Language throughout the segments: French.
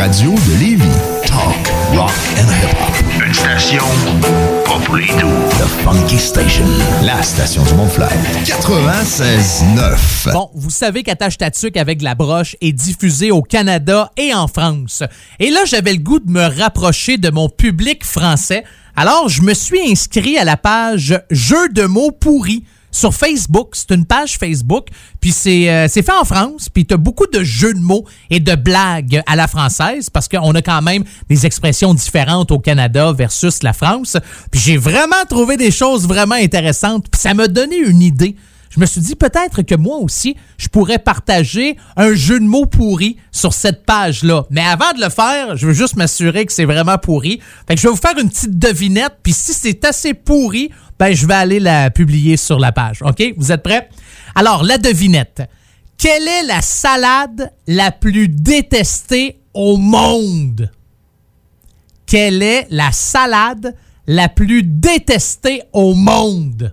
radio de Lévis. Talk, rock and hip-hop. Une station pas pour les doux. The Funky Station. La station du Mont-Flair. 96.9. Bon, vous savez qu'Attache ta tuque avec la broche est diffusée au Canada et en France. Et là, j'avais le goût de me rapprocher de mon public français. Alors, je me suis inscrit à la page Jeux de mots pourris sur Facebook. C'est une page Facebook, puis c'est euh, fait en France, puis tu as beaucoup de jeux de mots et de blagues à la française parce qu'on a quand même des expressions différentes au Canada versus la France. Puis j'ai vraiment trouvé des choses vraiment intéressantes, puis ça m'a donné une idée. Je me suis dit peut-être que moi aussi, je pourrais partager un jeu de mots pourri sur cette page-là. Mais avant de le faire, je veux juste m'assurer que c'est vraiment pourri. Fait que je vais vous faire une petite devinette, puis si c'est assez pourri, ben je vais aller la publier sur la page. OK? Vous êtes prêts? Alors, la devinette. Quelle est la salade la plus détestée au monde? Quelle est la salade la plus détestée au monde?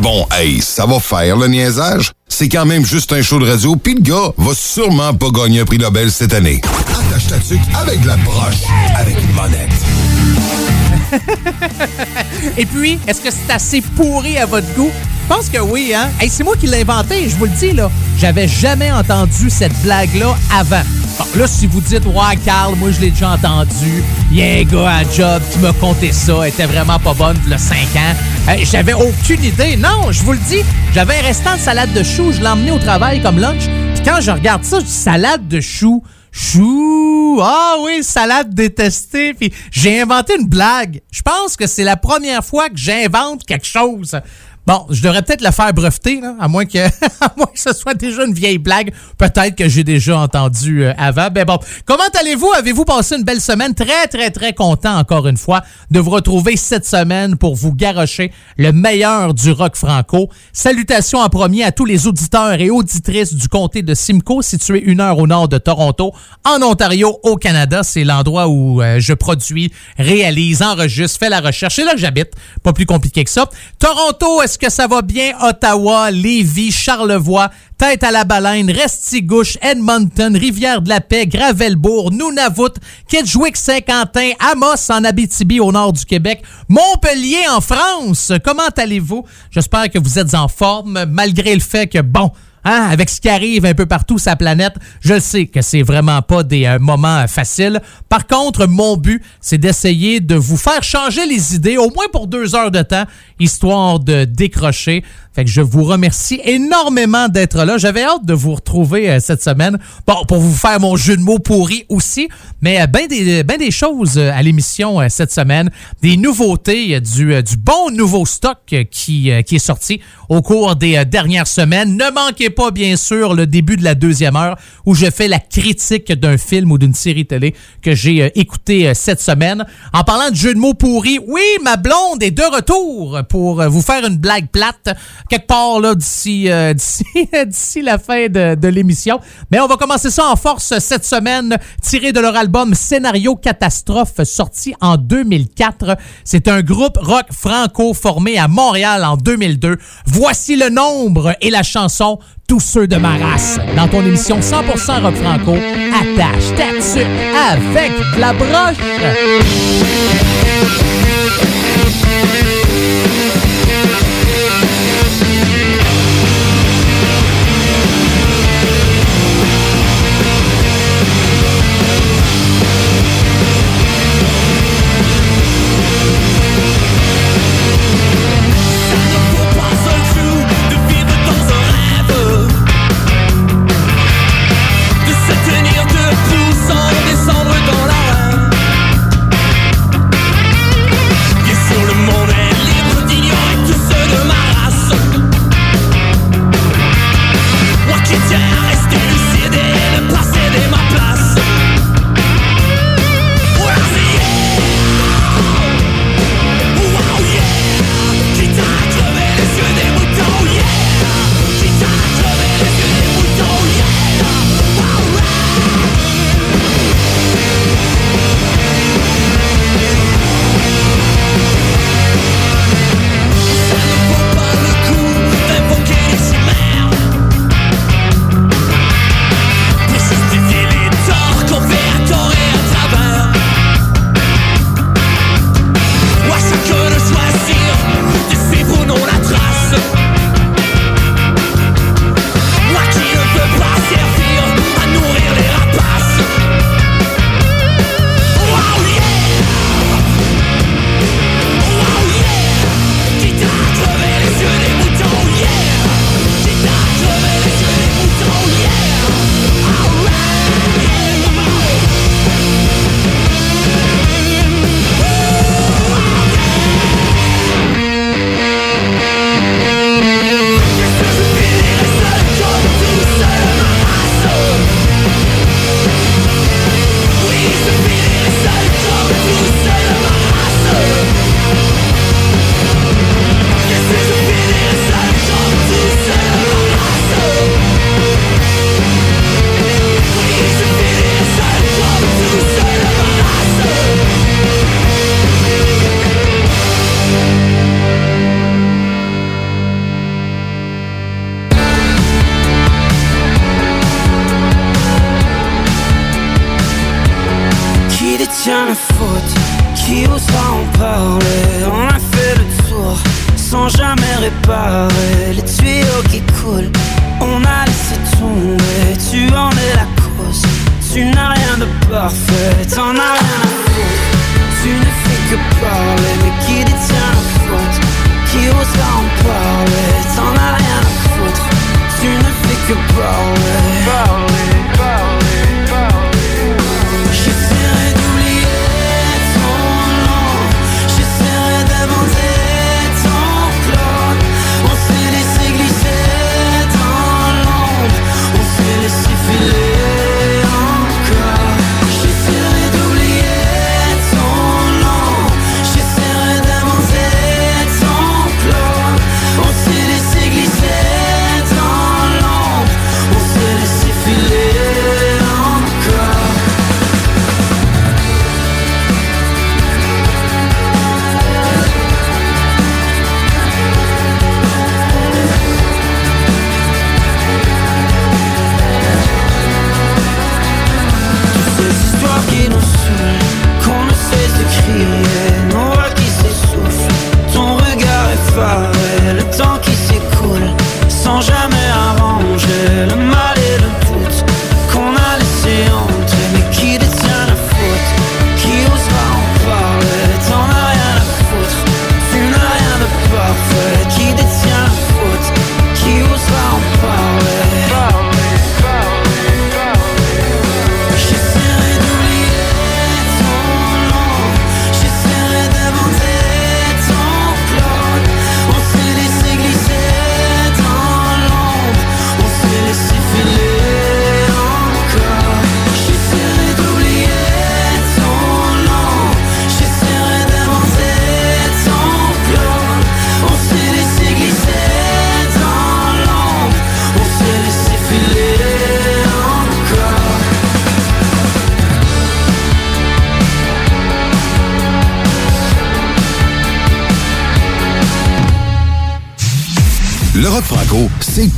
Bon, hey, ça va faire le niaisage. C'est quand même juste un show de radio, pis le gars va sûrement pas gagner un prix Nobel cette année. Attache ta tuque avec la broche, avec une monette. Et puis, est-ce que c'est assez pourri à votre goût? Je pense que oui, hein? Hey, c'est moi qui l'ai inventé, je vous le dis, là. J'avais jamais entendu cette blague-là avant. Bon, là, si vous dites, ouais, Carl, moi, je l'ai déjà entendu. Il a un gars à job qui m'a conté ça. Elle était vraiment pas bonne, a 5 ans. Hey, j'avais aucune idée. Non, je vous le dis, j'avais un restant de salade de choux. Je l'ai emmené au travail comme lunch. Puis quand je regarde ça, je dis salade de choux. Chou! Ah oui, salade détestée. Puis j'ai inventé une blague. Je pense que c'est la première fois que j'invente quelque chose. Bon, je devrais peut-être le faire breveter, à moins que, à moins que ce soit déjà une vieille blague. Peut-être que j'ai déjà entendu euh, avant. Ben bon, comment allez-vous? Avez-vous passé une belle semaine? Très, très, très content, encore une fois, de vous retrouver cette semaine pour vous garrocher le meilleur du rock franco. Salutations en premier à tous les auditeurs et auditrices du comté de Simcoe, situé une heure au nord de Toronto, en Ontario, au Canada. C'est l'endroit où euh, je produis, réalise, enregistre, fais la recherche. C'est là que j'habite. Pas plus compliqué que ça. Toronto, est-ce que ça va bien? Ottawa, Lévis, Charlevoix, Tête à la Baleine, Restigouche, Edmonton, Rivière-de-la-Paix, Gravelbourg, Nunavut, Kedgewick, Saint-Quentin, Amos en Abitibi au nord du Québec, Montpellier en France? Comment allez-vous? J'espère que vous êtes en forme malgré le fait que, bon, Hein, avec ce qui arrive un peu partout la planète, je sais que c'est vraiment pas des moments euh, faciles. Par contre, mon but, c'est d'essayer de vous faire changer les idées, au moins pour deux heures de temps, histoire de décrocher. Fait que je vous remercie énormément d'être là. J'avais hâte de vous retrouver euh, cette semaine. Bon, pour vous faire mon jeu de mots pourri aussi, mais euh, ben des, ben des choses euh, à l'émission euh, cette semaine. Des nouveautés, euh, du, euh, du bon nouveau stock euh, qui, euh, qui est sorti au cours des euh, dernières semaines. Ne manquez pas, bien sûr, le début de la deuxième heure où je fais la critique d'un film ou d'une série télé que j'ai euh, écouté euh, cette semaine. En parlant de jeu de mots pourris, oui, ma blonde est de retour pour euh, vous faire une blague plate quelque part là d'ici euh, d'ici la fin de, l'émission. Mais on va commencer ça en force cette semaine, tiré de leur album Scénario Catastrophe, sorti en 2004. C'est un groupe rock franco formé à Montréal en 2002. Voici le nombre et la chanson Tous ceux de ma race dans ton émission 100% rock franco. Attache ta avec la broche.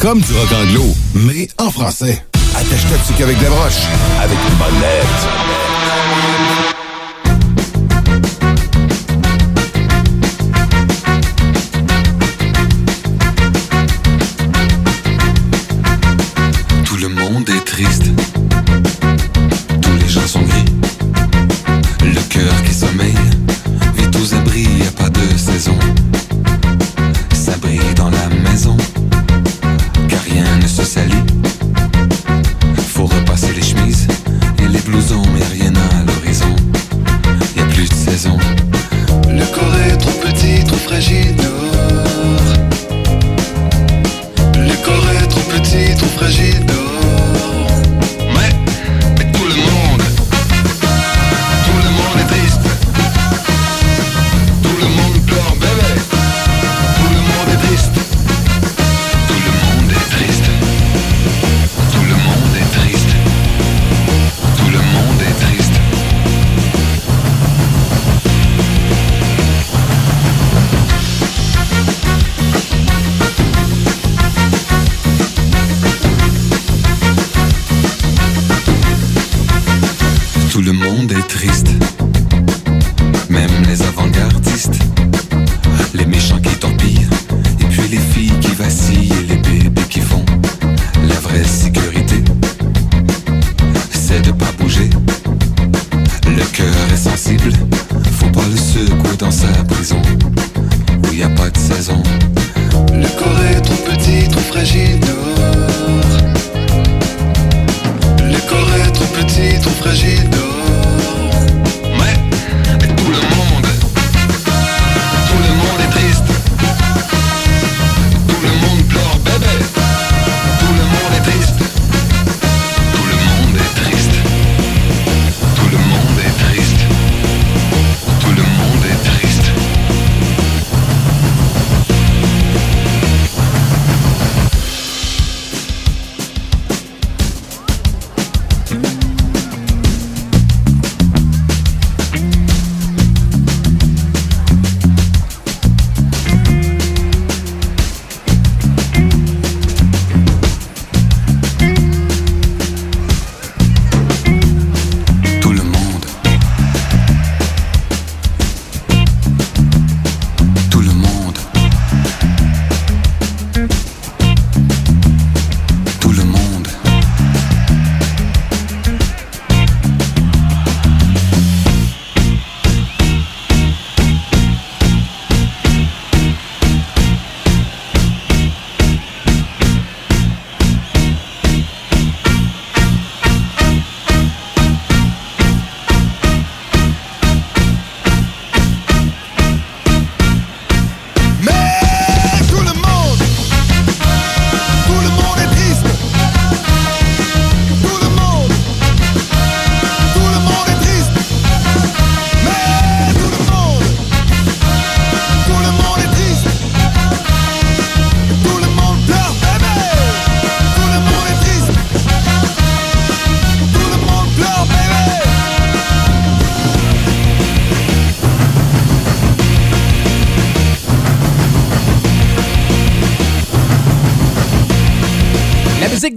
Comme du rock anglo, mais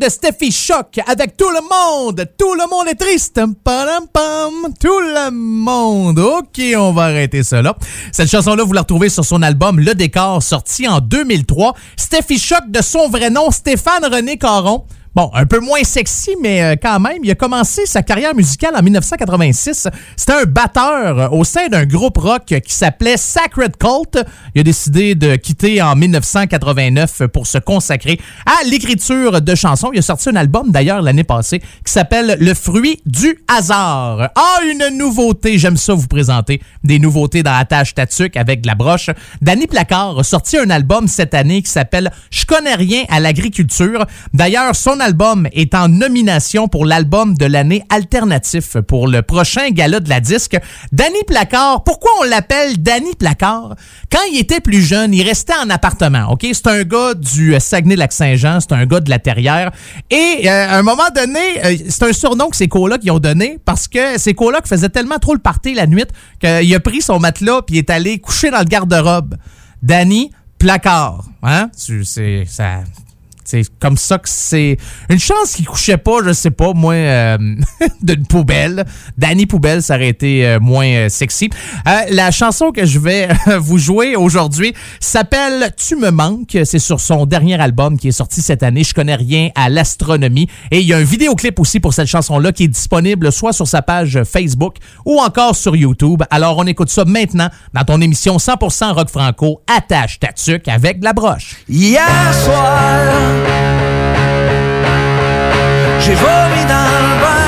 de Steffi Shock avec tout le monde. Tout le monde est triste. Padam, pam. Tout le monde. OK, on va arrêter là. Cette chanson-là, vous la retrouvez sur son album Le Décor, sorti en 2003. Steffi Shock, de son vrai nom, Stéphane René Caron. Bon, un peu moins sexy, mais euh, quand même, il a commencé sa carrière musicale en 1986. C'était un batteur euh, au sein d'un groupe rock qui s'appelait Sacred Cult. Il a décidé de quitter en 1989 pour se consacrer à l'écriture de chansons. Il a sorti un album d'ailleurs l'année passée qui s'appelle Le fruit du hasard. Ah, une nouveauté, j'aime ça vous présenter des nouveautés dans la tâche Tatuc avec la broche. Danny Placard a sorti un album cette année qui s'appelle Je connais rien à l'agriculture. D'ailleurs, son album est en nomination pour l'album de l'année alternatif pour le prochain gala de la disque. Danny Placard, pourquoi on l'appelle Danny Placard? Quand il était plus jeune, il restait en appartement, OK? C'est un gars du Saguenay-Lac-Saint-Jean, c'est un gars de la Terrière. Et euh, à un moment donné, euh, c'est un surnom que ses colocs ont donné parce que ses colocs faisaient tellement trop le party la nuit qu'il a pris son matelas puis est allé coucher dans le garde-robe. Danny Placard, hein? Tu sais, ça c'est comme ça que c'est une chance qu'il couchait pas, je sais pas, moi, euh, d'une poubelle. Danny Poubelle, ça aurait été euh, moins euh, sexy. la chanson que je vais vous jouer aujourd'hui s'appelle Tu me manques. C'est sur son dernier album qui est sorti cette année. Je connais rien à l'astronomie. Et il y a un vidéoclip aussi pour cette chanson-là qui est disponible soit sur sa page Facebook ou encore sur YouTube. Alors, on écoute ça maintenant dans ton émission 100% rock franco. Attache ta tuque avec de la broche. Hier soir, j'ai vomi dans le bain.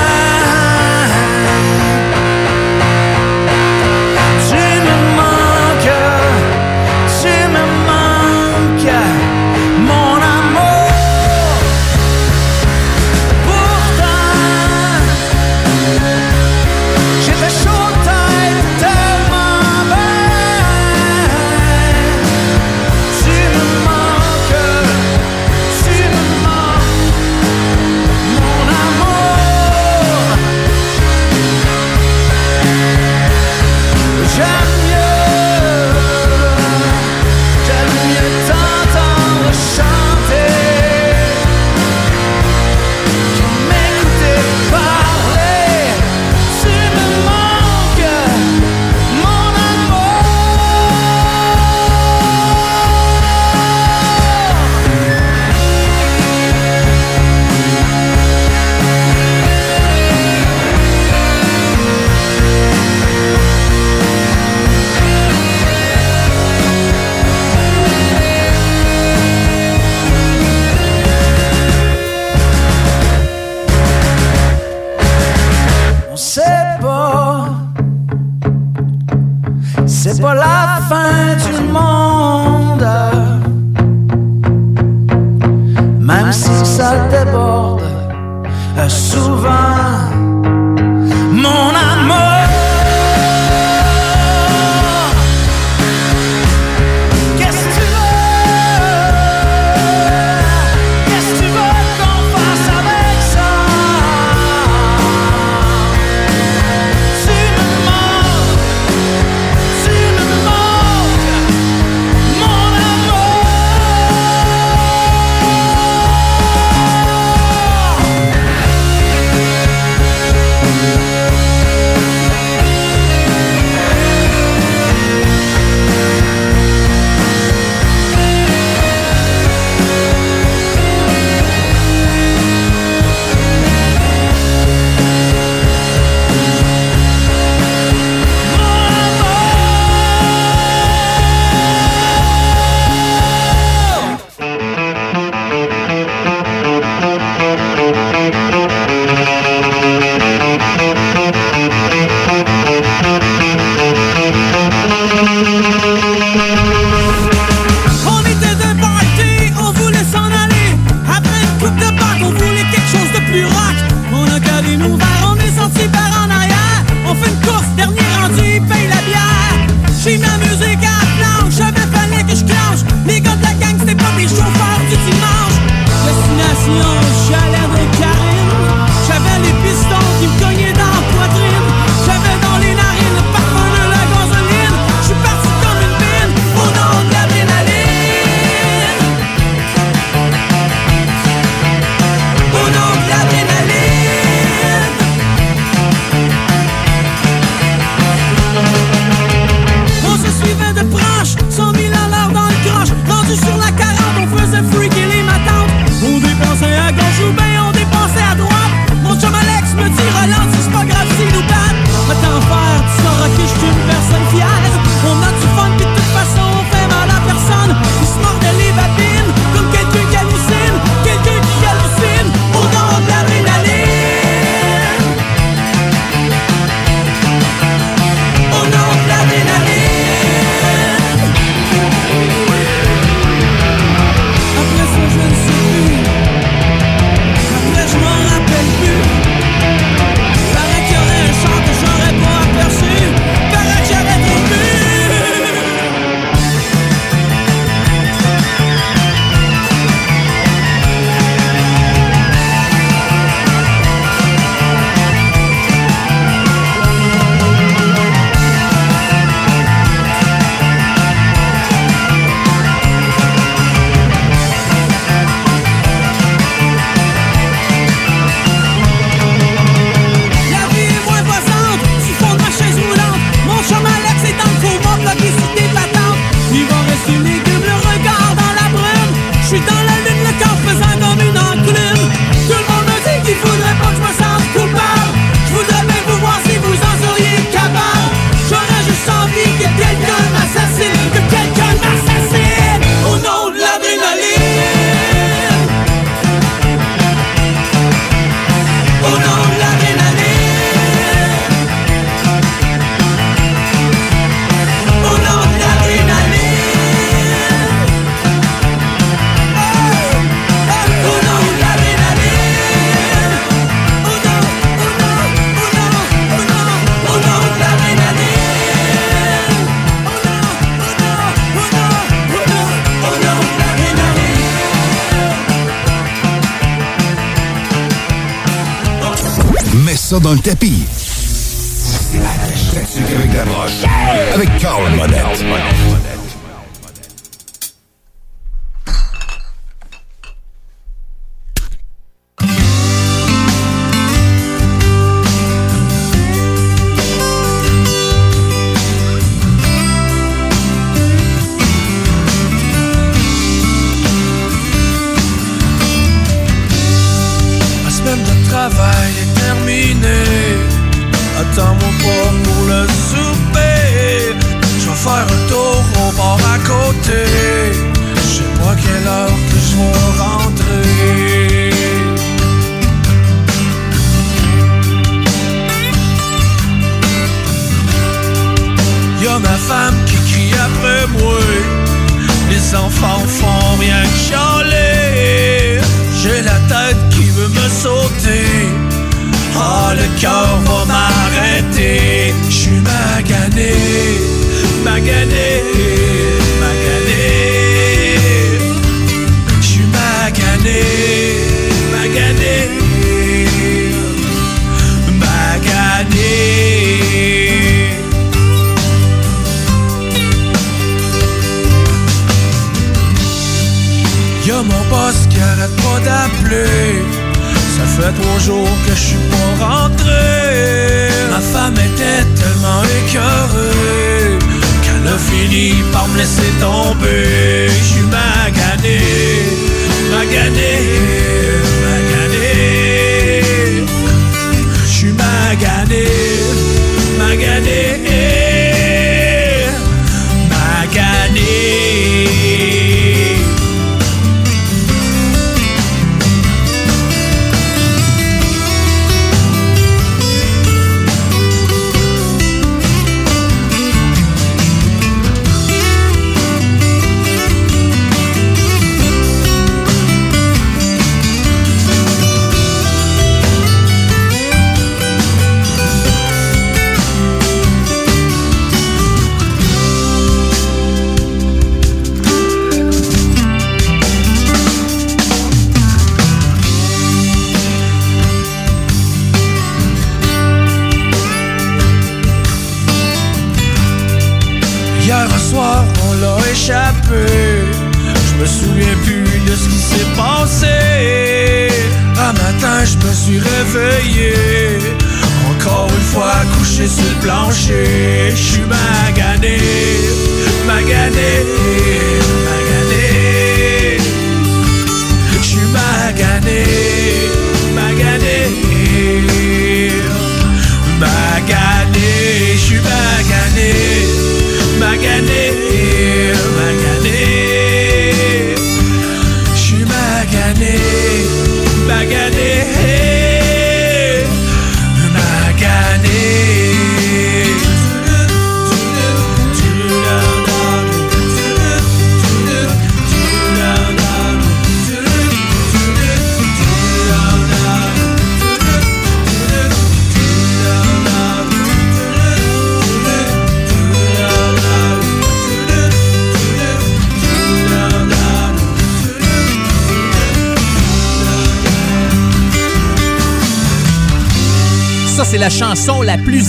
Sur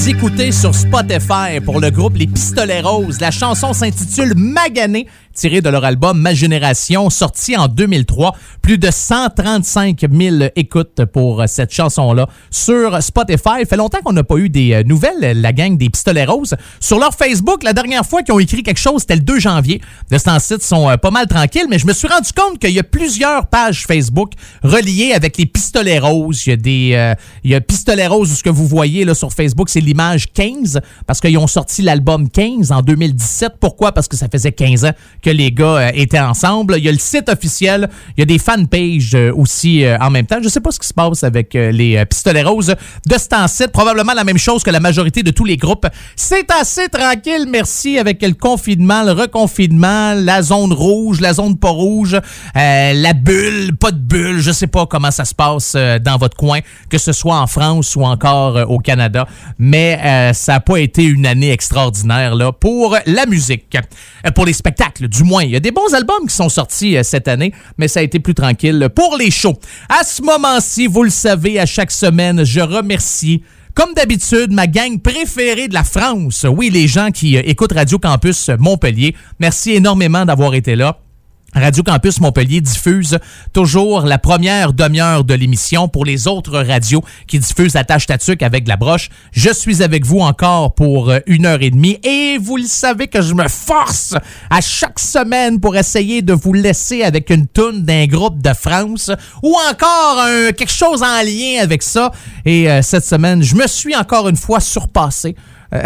la plus écoutée sur Spotify pour le groupe Les Pistolets Roses. La chanson s'intitule Magané, tirée de leur album Ma Génération, sorti en 2003. Plus de 135 000 écoutes pour cette chanson-là sur Spotify. Il fait longtemps qu'on n'a pas eu des euh, nouvelles, la gang des Pistolets Roses. Sur leur Facebook, la dernière fois qu'ils ont écrit quelque chose, c'était le 2 janvier. De ce ils sont euh, pas mal tranquilles, mais je me suis rendu compte qu'il y a plusieurs pages Facebook reliées avec les Pistolets Roses. Il y a des... euh, il y a Pistolets Roses, ce que vous voyez là, sur Facebook, c'est l'image 15, parce qu'ils ont sorti l'album 15 en 2017. Pourquoi? Parce que ça faisait 15 ans que les gars euh, étaient ensemble. Il y a le site officiel, il y a des fanpages euh, aussi euh, en même temps. Je sais pas ce qui se passe avec les Pistolets Roses de ce temps-ci. Probablement la même chose que la majorité de tous les groupes. C'est assez tranquille, merci, avec le confinement, le reconfinement, la zone rouge, la zone pas rouge, la bulle, pas de bulle. Je sais pas comment ça se passe dans votre coin, que ce soit en France ou encore au Canada, mais ça n'a pas été une année extraordinaire là pour la musique, pour les spectacles du moins. Il y a des bons albums qui sont sortis euh, cette année, mais ça a été plus tranquille pour les shows. À ce moment-ci, vous le savez, à chaque semaine, je remercie Comme d'habitude, ma gang préférée de la France. Oui, les gens qui euh, écoutent Radio Campus Montpellier. Merci énormément d'avoir été là. Radio Campus Montpellier diffuse toujours la première demi-heure de l'émission pour les autres radios qui diffusent la tâche tatuc avec la broche. Je suis avec vous encore pour euh, une heure et demie et vous le savez que je me force à chaque semaine pour essayer de vous laisser avec une toune d'un groupe de France ou encore quelque chose en lien avec ça. Et euh, cette semaine, je me suis encore une fois surpassé. Euh,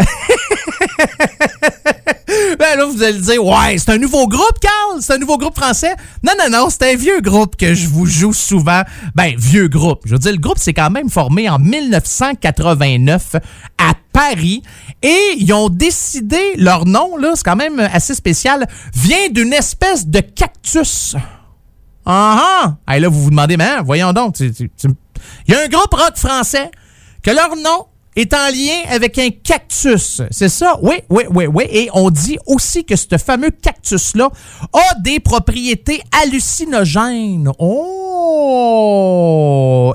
ben là, vous allez dire, ouais, c'est un nouveau groupe, Carl? C'est un nouveau groupe français? Non, non, non, c'est un vieux groupe que je vous joue souvent. Ben, vieux groupe. Je veux dire, le groupe s'est quand même formé en 1989 à Paris et ils ont décidé, leur nom, là, c'est quand même assez spécial, vient d'une espèce de cactus. Ah ah! là, vous vous demandez, mais hein, voyons donc, il y a un groupe rock français que leur nom est en lien avec un cactus. C'est ça? Oui, oui, oui, oui. Et on dit aussi que ce fameux cactus-là a des propriétés hallucinogènes. Oh!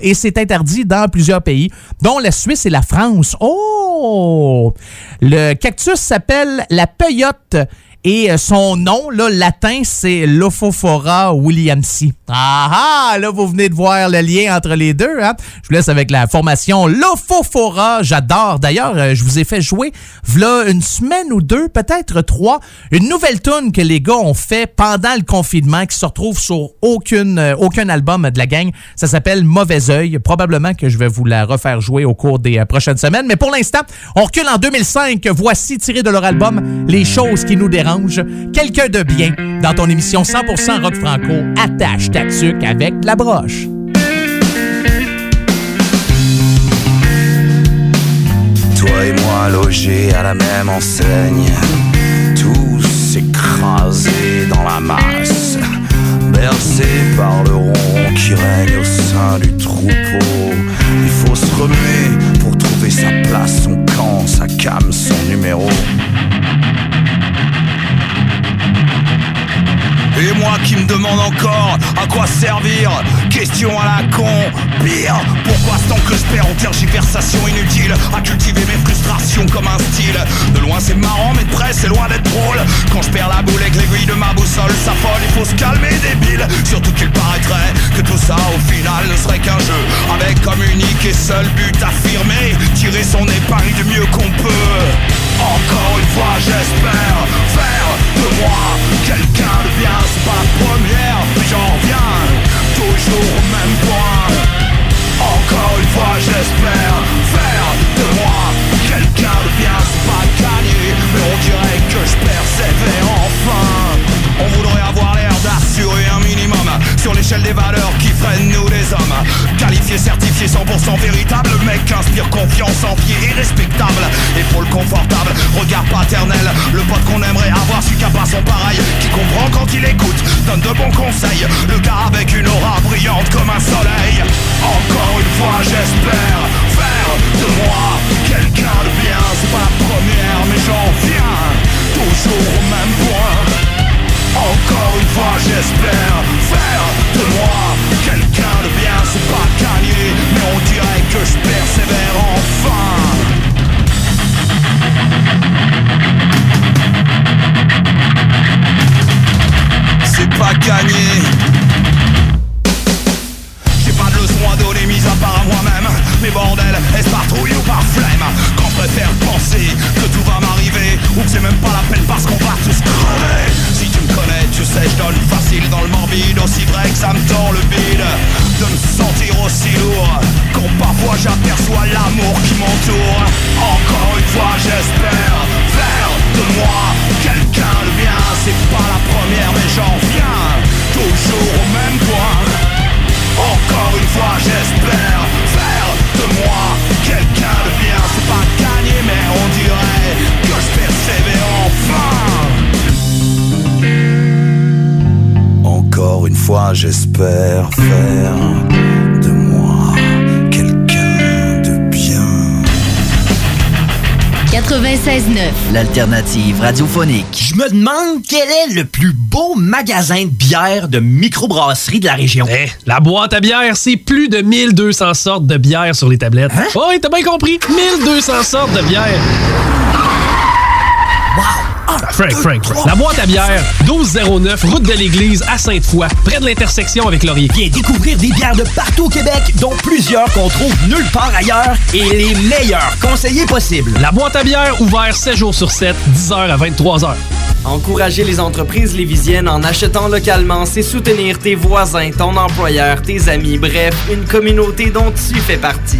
Et c'est interdit dans plusieurs pays, dont la Suisse et la France. Oh! Le cactus s'appelle la peyote et euh, son nom, là, latin, c'est Lophophora williamsi. Ah ah! Là, vous venez de voir le lien entre les deux. Hein? Je vous laisse avec la formation Lophophora. J'adore. D'ailleurs, euh, je vous ai fait jouer, voilà une semaine ou deux, peut-être trois, une nouvelle tune que les gars ont fait pendant le confinement qui se retrouve sur euh, aucun album de la gang. Ça s'appelle Mauvais Oeil. Probablement que je vais vous la refaire jouer au cours des prochaines semaines. Mais pour l'instant, on recule en 2005. Voici tiré de leur album Les choses qui nous dérangent quelqu'un de bien dans ton émission 100% rock franco attache ta avec la broche. Toi et moi logés à la même enseigne, tous écrasés dans la masse, bercés par le rond qui règne au sein du troupeau. Il faut se remuer pour trouver sa place, son camp, sa cam, son numéro. Et moi qui me demande encore à quoi servir Question à la con Pire. Pourquoi ce temps que je perds en tergiversation inutile À cultiver mes frustrations comme un style? De loin c'est marrant mais de près c'est loin d'être drôle. Quand je perds la boule avec l'aiguille de ma boussole s'affole Il faut se calmer débile. Surtout qu'il paraîtrait que tout ça au final ne serait qu'un jeu. Avec comme unique et seul but affirmé Tirer son épargne du mieux qu'on peut Encore une fois j'espère faire de moi quelqu'un de bien c'est pas première, mais j'en reviens toujours au même point. Encore une fois, j'espère l'échelle des valeurs qui freinent nous les hommes. Qualifié, certifié, 100% véritable, le mec inspire confiance en pied irrespectable. Épaule confortable, regard paternel, le pote qu'on aimerait avoir su qu'à pas son pareil, qui comprend quand il écoute, donne de bons conseils. Le gars avec une aura brillante comme un soleil. Encore une fois, j'espère faire de moi quelqu'un de bien. C'est pas la première, mais j'en viens toujours au même point. Encore une fois j'espère faire de moi quelqu'un de bien. C'est pas gagné mais on dirait que je persévère enfin. C'est pas gagné. J'ai pas de leçon à donner mis à part à moi-même. Mais bordel, est-ce patrouille ou par flemme? Je préfère penser que tout va m'arriver Ou que c'est même pas la peine parce qu'on va tous crever tu sais, je donne facile dans le morbide, aussi vrai que ça me tend le bide. De me sentir aussi lourd, quand parfois j'aperçois l'amour qui m'entoure. Encore une fois, j'espère faire de moi quelqu'un de bien. C'est pas la première, mais j'en viens toujours au même point. Encore une fois, j'espère Encore une fois, j'espère faire de moi quelqu'un de bien. 96.9. L'alternative radiophonique. Je me demande quel est le plus beau magasin de bière de microbrasserie de la région. Eh, la boîte à bière, c'est plus de 1200 sortes de bière sur les tablettes. Hein? Oh, oui, t'as bien compris. 1200 sortes de bière. Wow! Frank, Frank, Frank. La boîte à bière, 1209, route de l'église à Sainte-Foy, près de l'intersection avec Laurier. Viens découvrir des bières de partout au Québec, dont plusieurs qu'on trouve nulle part ailleurs et les meilleurs conseillers possibles. La boîte à bière, ouvert 7 jours sur 7, 10h à 23h. Encourager les entreprises lévisiennes en achetant localement, c'est soutenir tes voisins, ton employeur, tes amis, bref, une communauté dont tu fais partie.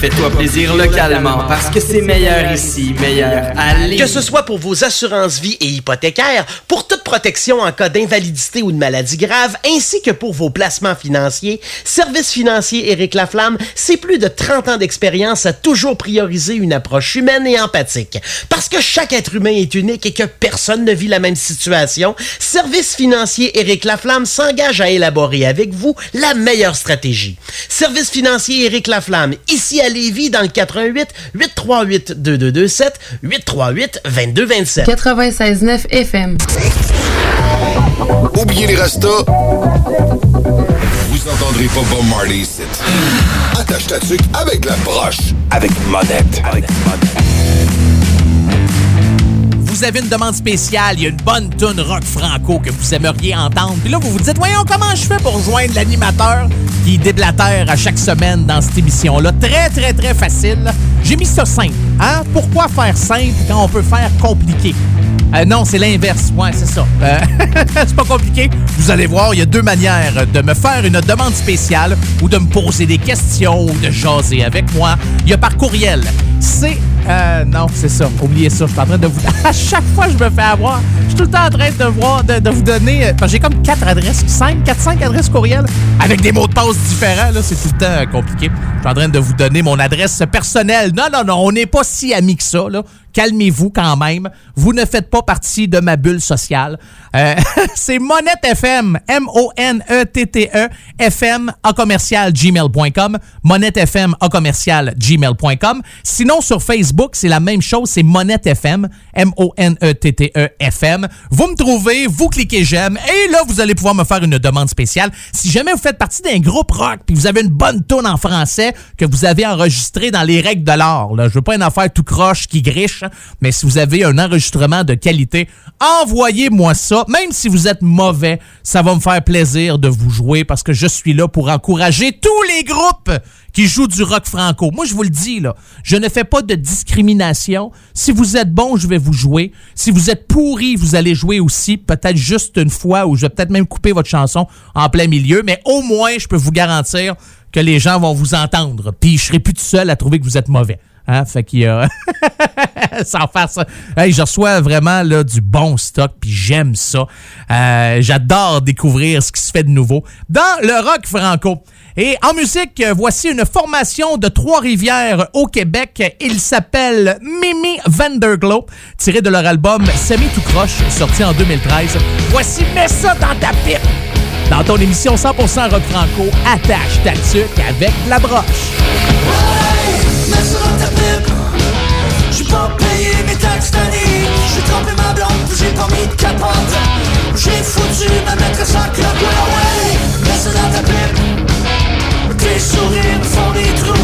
Fais-toi plaisir localement parce que c'est meilleur ici, meilleur à. Que ce soit pour vos assurances vie et hypothécaires, pour toute protection en cas d'invalidité ou de maladie grave, ainsi que pour vos placements financiers, Service financier Éric Laflamme, c'est plus de 30 ans d'expérience à toujours prioriser une approche humaine et empathique. Parce que chaque être humain est unique et que personne ne vit la même situation, Service financier Éric Laflamme s'engage à élaborer avec vous la meilleure stratégie. Service financier Éric Laflamme, ici à Lévis dans le 88 838 2227 838 2227. 96.9 FM. Oubliez les restos. Vous entendrez pas Bob Marley ici. Attache ta tuque avec la broche. Avec monette. Avec Vous avez une demande spéciale, il y a une bonne tune rock franco que vous aimeriez entendre. Puis là, vous vous dites, voyons comment je fais pour rejoindre l'animateur qui déblatère à chaque semaine dans cette émission-là? Très, très, très facile. J'ai mis ça simple. Hein? Pourquoi faire simple quand on peut faire compliqué? Euh, non, c'est l'inverse. Ouais, c'est ça. Euh, c'est pas compliqué. Vous allez voir, il y a deux manières de me faire une demande spéciale ou de me poser des questions ou de jaser avec moi. Il y a par courriel. C'est. Euh, non, c'est ça. Oubliez ça. Je suis en train de vous. À chaque fois, je me fais avoir. Je suis tout le temps en train de voir, de, vous donner. euh, j'ai comme quatre adresses, cinq, quatre, cinq adresses courriel avec des mots de passe différents. Là, c'est tout le temps euh, compliqué. Je suis en train de vous donner mon adresse personnelle. Non, non, non, on n'est pas si amis que ça. Là. Calmez-vous quand même. Vous ne faites pas partie de ma bulle sociale. Euh, c'est Monette FM, M-O-N-E-T-T-E, FM, à commercial, gmail.com. Monette FM, à commercial, gmail.com. Sinon, sur Facebook, c'est la même chose. C'est Monette FM, M-O-N-E-T-T-E, FM. Vous me trouvez, vous cliquez j'aime, et là, vous allez pouvoir me faire une demande spéciale. Si jamais vous faites partie d'un groupe rock, puis vous avez une bonne tune en français que vous avez enregistré dans les règles de l'art, je veux pas une affaire tout croche qui griche, mais si vous avez un enregistrement de qualité, envoyez-moi ça. Même si vous êtes mauvais, ça va me faire plaisir de vous jouer parce que je suis là pour encourager tous les groupes qui jouent du rock franco. Moi, je vous le dis, là, je ne fais pas de discrimination. Si vous êtes bon, je vais vous jouer. Si vous êtes pourri, vous allez jouer aussi, peut-être juste une fois, ou je vais peut-être même couper votre chanson en plein milieu, mais au moins, je peux vous garantir que les gens vont vous entendre. Puis je serai plus tout seul à trouver que vous êtes mauvais. Hein? Fait qu'il y a... Sans faire ça. Hey, je reçois vraiment là, du bon stock, puis j'aime ça. Euh, J'adore découvrir ce qui se fait de nouveau dans le rock franco. Et en musique, voici une formation de Trois-Rivières au Québec. Il s'appelle Mimi Vanderglow, tiré de leur album Semi tout croche, sorti en 2013. Voici Mets ça dans ta pipe! Dans ton émission 100% rock franco, attache ta tuque avec la broche. Mets J'ai pas payé mes taxes d'année J'ai trompé ma blonde j'ai pas mis de capote. J'ai foutu ma maîtresse en clope Ouais ouais, ça dans ta pipe Tes sourires me font des trous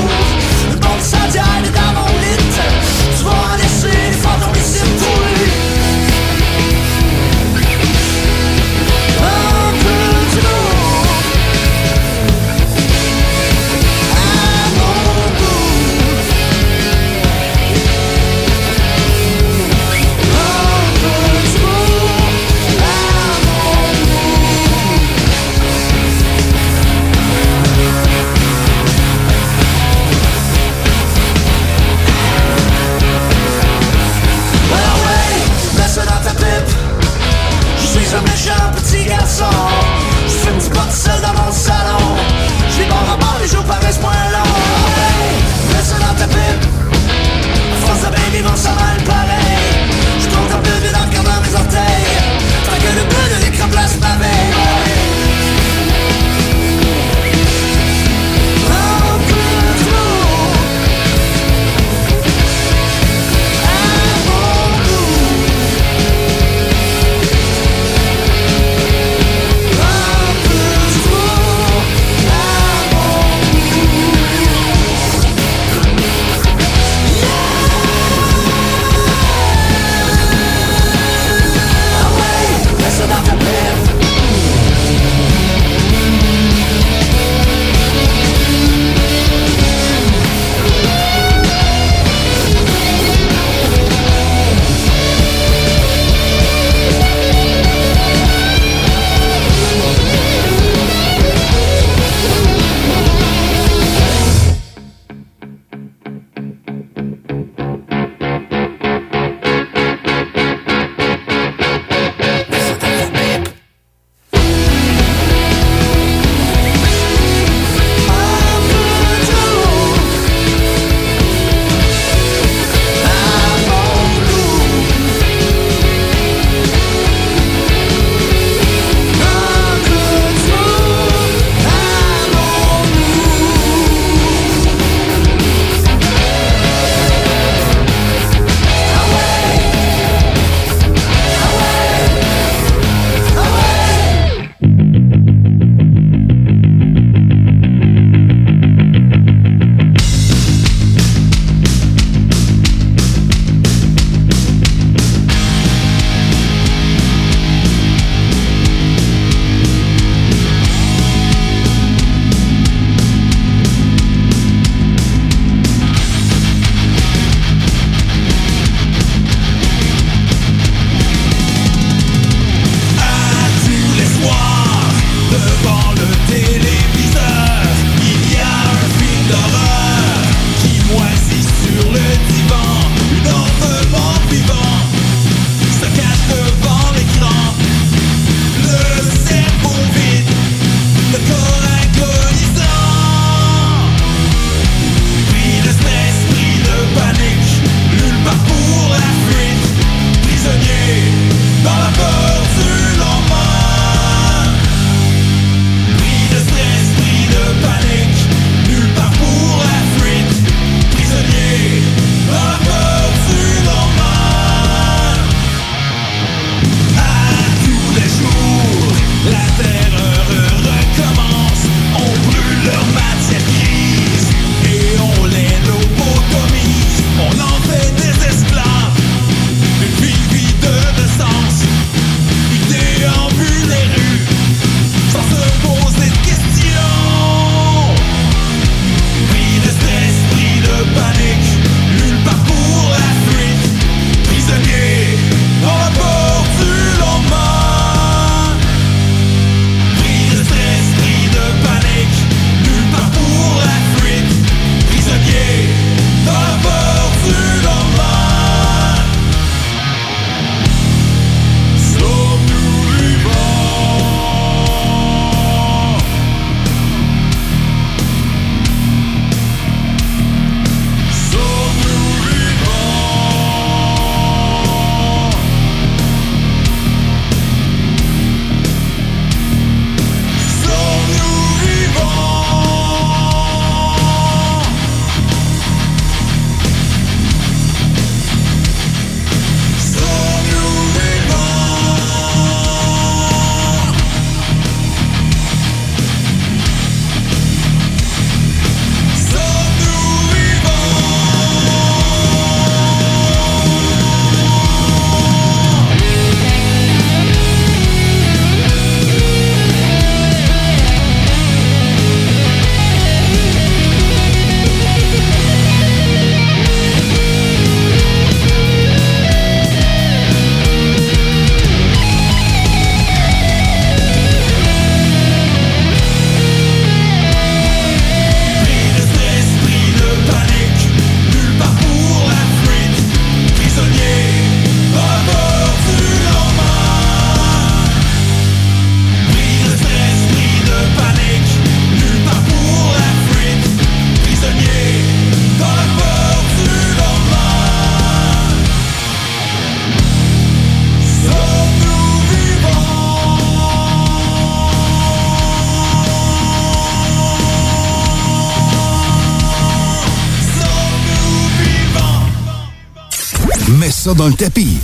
ça dans le tapis.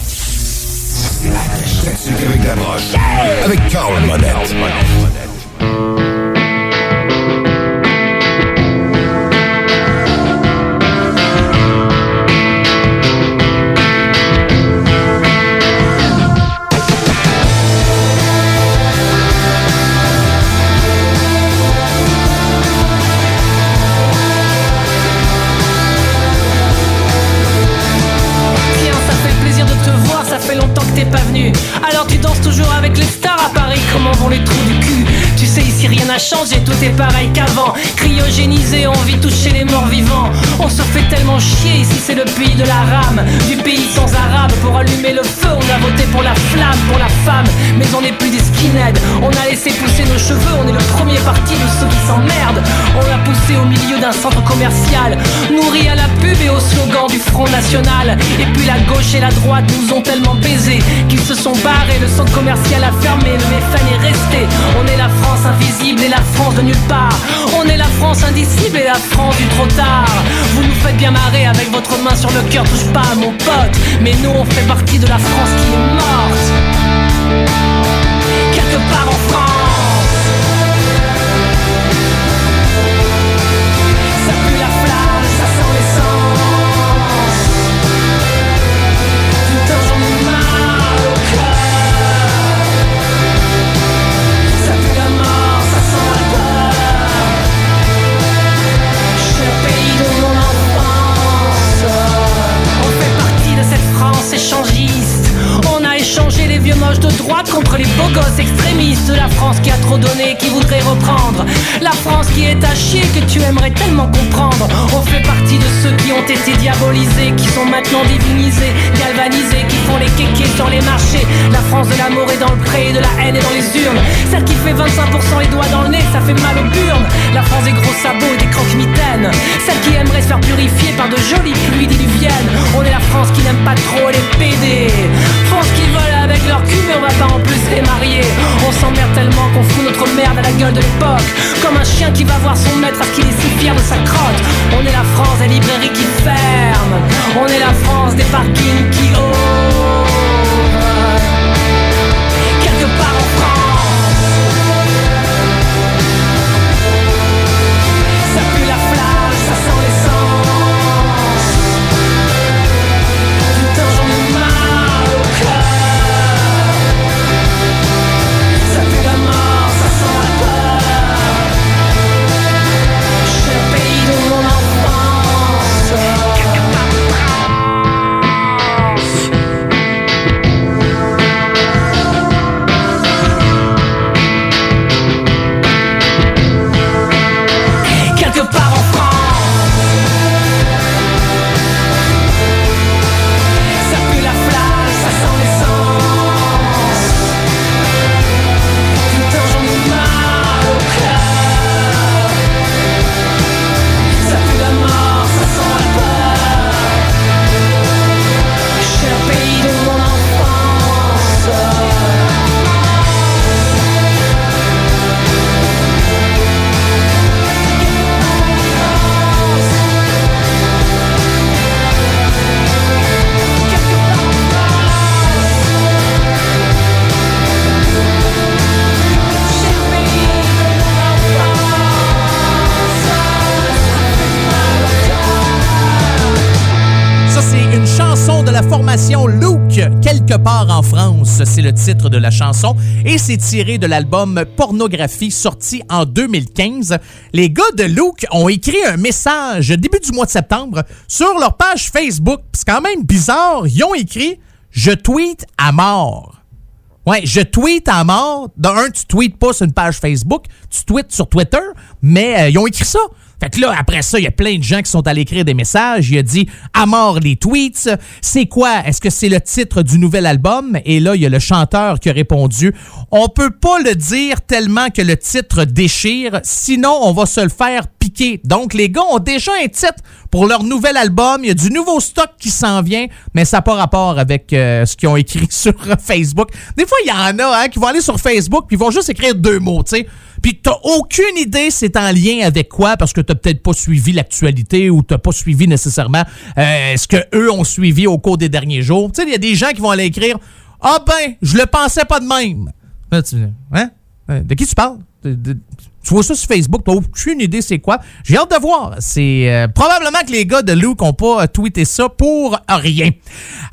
Avec la broche. Est pareil qu'avant. Cryogénisé, on vit tous chez les morts vivants. On se fait tellement chier ici, c'est le pays de la rame. Du pays sans arabe pour allumer le feu, on a voté pour la flamme, pour la femme. Mais on n'est plus des skinheads, on a laissé pousser nos cheveux, on est le premier parti de ceux qui s'emmerdent. On l'a poussé au milieu d'un centre commercial, nourri à la pub et au slogan du Front National. Et puis la gauche et la droite nous ont tellement baisés qu'ils se sont barrés, le centre commercial a fermé, invisible et la France de nulle part. On est la France indicible et la France du trop tard. Vous nous faites bien marrer avec votre main sur le cœur, touche pas à mon pote. Mais nous on fait partie de la France qui est morte. Quelque part en France. Vieux moches de droite contre les beaux gosses extrémistes la France qui a trop donné, qui voudrait reprendre. La France qui est à chier, que tu aimerais tellement comprendre. On fait partie de ceux qui ont été diabolisés, qui sont maintenant divinisés, galvanisés, qui font les kékés sur les marchés. La France de l'amour est dans le pré, de la haine est dans les urnes. Celle qui fait 25% les doigts dans le nez, ça fait mal aux burnes. La France des gros sabots et des croque-mitaines. Celle qui aimerait se faire purifier par de jolies pluies diluviennes. On est la France qui n'aime pas trop les PD. France qui vole avec leur cul, mais on va pas en plus les marier. On s'emmerde tellement qu'on fout notre merde à la gueule de l'époque. Comme un chien qui va voir son maître parce qu'il est si fier de sa crotte. On est la France des librairies qui ferment. On est la France des parkings qui ouvrent. Quelque part en France. Formation Luke, quelque part en France. C'est le titre de la chanson et c'est tiré de l'album Pornographie sorti en 2015. Les gars de Luke ont écrit un message début du mois de septembre sur leur page Facebook. C'est quand même bizarre. Ils ont écrit Je tweet à mort. Ouais, je tweet à mort. D'un, tu tweets pas sur une page Facebook, tu tweets sur Twitter, mais euh, ils ont écrit ça. Fait que là, après ça, il y a plein de gens qui sont allés écrire des messages. Il a dit à mort les tweets. C'est quoi? Est-ce que c'est le titre du nouvel album? Et là, il y a le chanteur qui a répondu On peut pas le dire tellement que le titre déchire, sinon on va se le faire piquer. Donc, les gars ont déjà un titre pour leur nouvel album. Il y a du nouveau stock qui s'en vient, mais ça n'a pas rapport avec euh, ce qu'ils ont écrit sur Facebook. Des fois, il y en a hein, qui vont aller sur Facebook puis ils vont juste écrire deux mots, tu sais. Puis t'as aucune idée c'est en lien avec quoi parce que t'as peut-être pas suivi l'actualité ou t'as pas suivi nécessairement euh, ce que eux ont suivi au cours des derniers jours. Tu sais, il y a des gens qui vont aller écrire Ah ben, je le pensais pas de même. Hein? Euh, De qui tu parles? Tu vois ça sur Facebook, t'as aucune idée c'est quoi. J'ai hâte de voir. C'est euh, probablement que les gars de Luke ont pas euh, tweeté ça pour rien.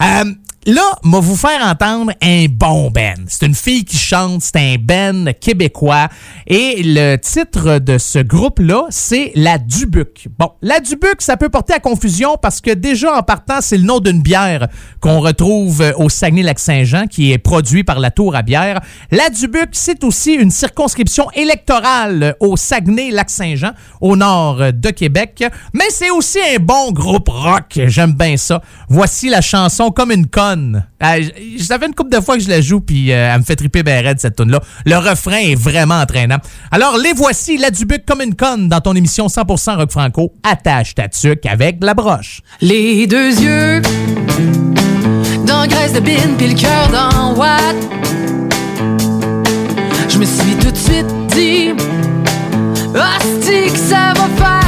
Euh, là, m'a vous faire entendre un bon Ben. C'est une fille qui chante, c'est un Ben québécois. Et le titre de ce groupe-là, c'est La Dubuc. Bon, La Dubuc, ça peut porter à confusion parce que déjà en partant, c'est le nom d'une bière qu'on retrouve au Saguenay-Lac-Saint-Jean qui est produit par la Tour à bière. La Dubuc, c'est aussi une circonscription électorale au Saguenay-Lac-Saint-Jean, au nord de Québec. Mais c'est aussi un bon groupe rock. J'aime bien ça. Voici la chanson Comme une conne. Euh, ça fait une couple de fois que je la joue, puis euh, elle me fait triper ben raide, cette tune là Le refrain est vraiment entraînant. Alors, les voici, la Dubuc comme une conne, dans ton émission 100% rock franco. Attache ta tuque avec la broche. Les deux yeux dans graisse de bine, puis le cœur dans Watt. Je me suis tout de suite dit, hostie que ça va faire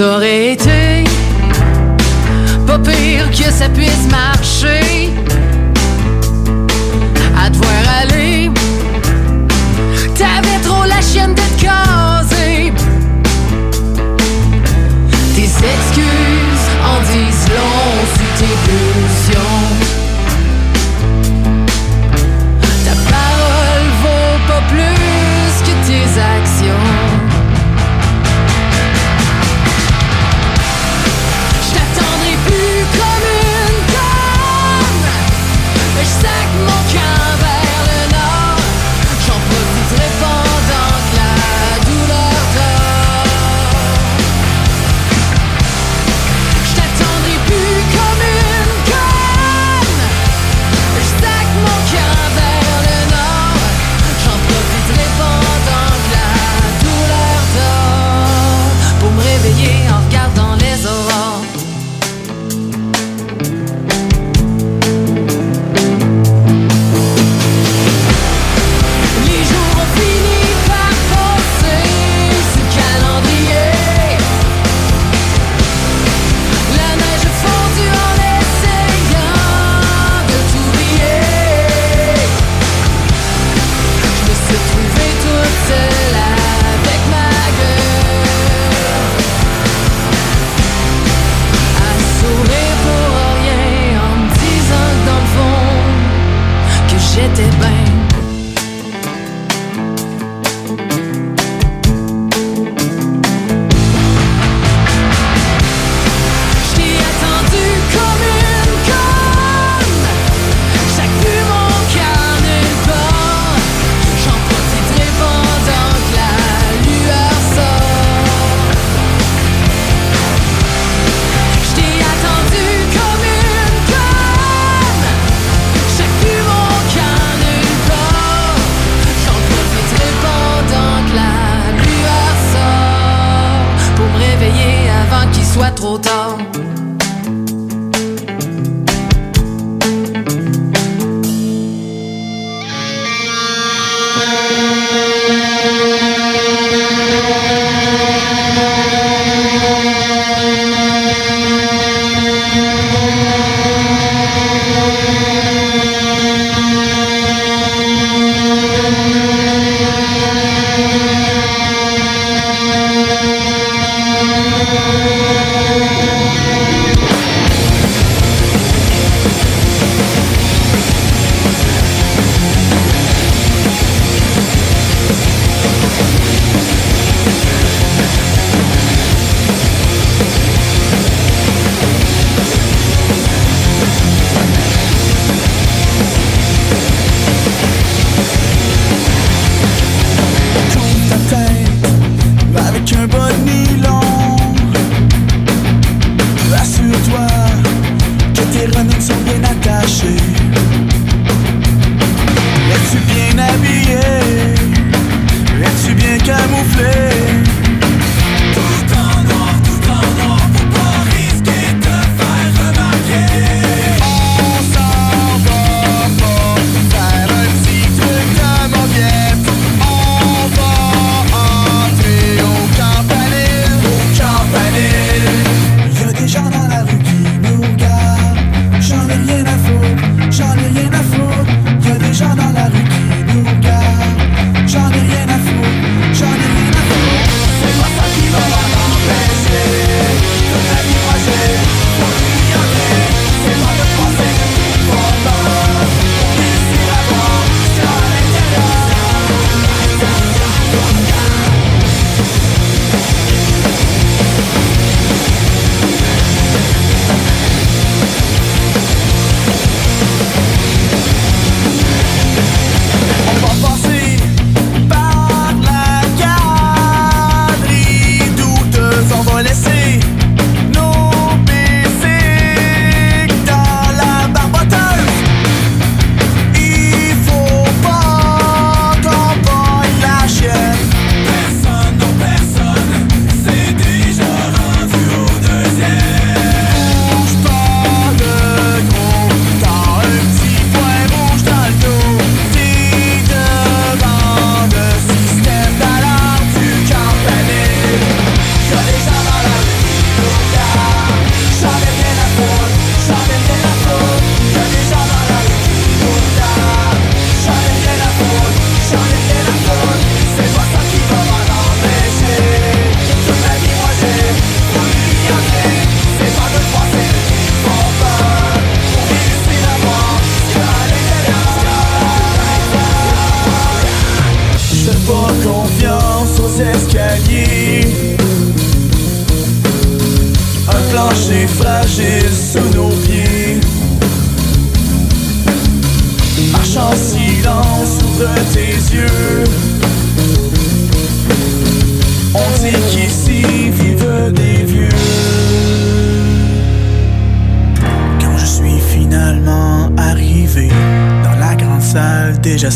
Ça aurait été pas pire que ça puisse marcher.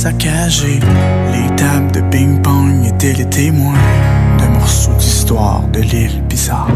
Les tables de ping-pong étaient les témoins de morceaux d'histoire de l'île bizarre.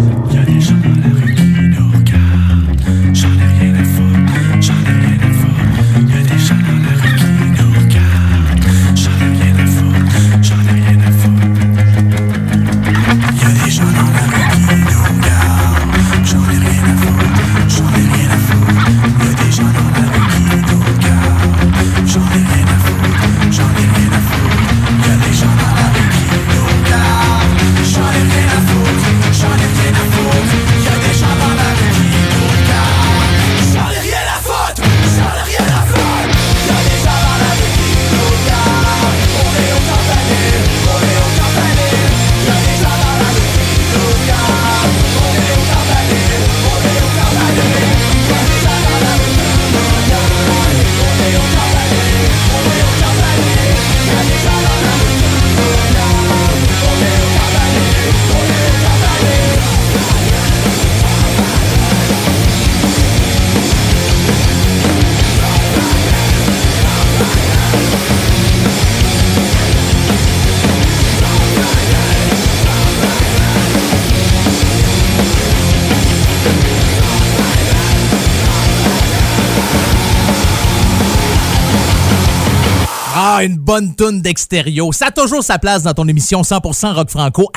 Bonne d'extérieur. Ça a toujours sa place dans ton émission 100% rock franco.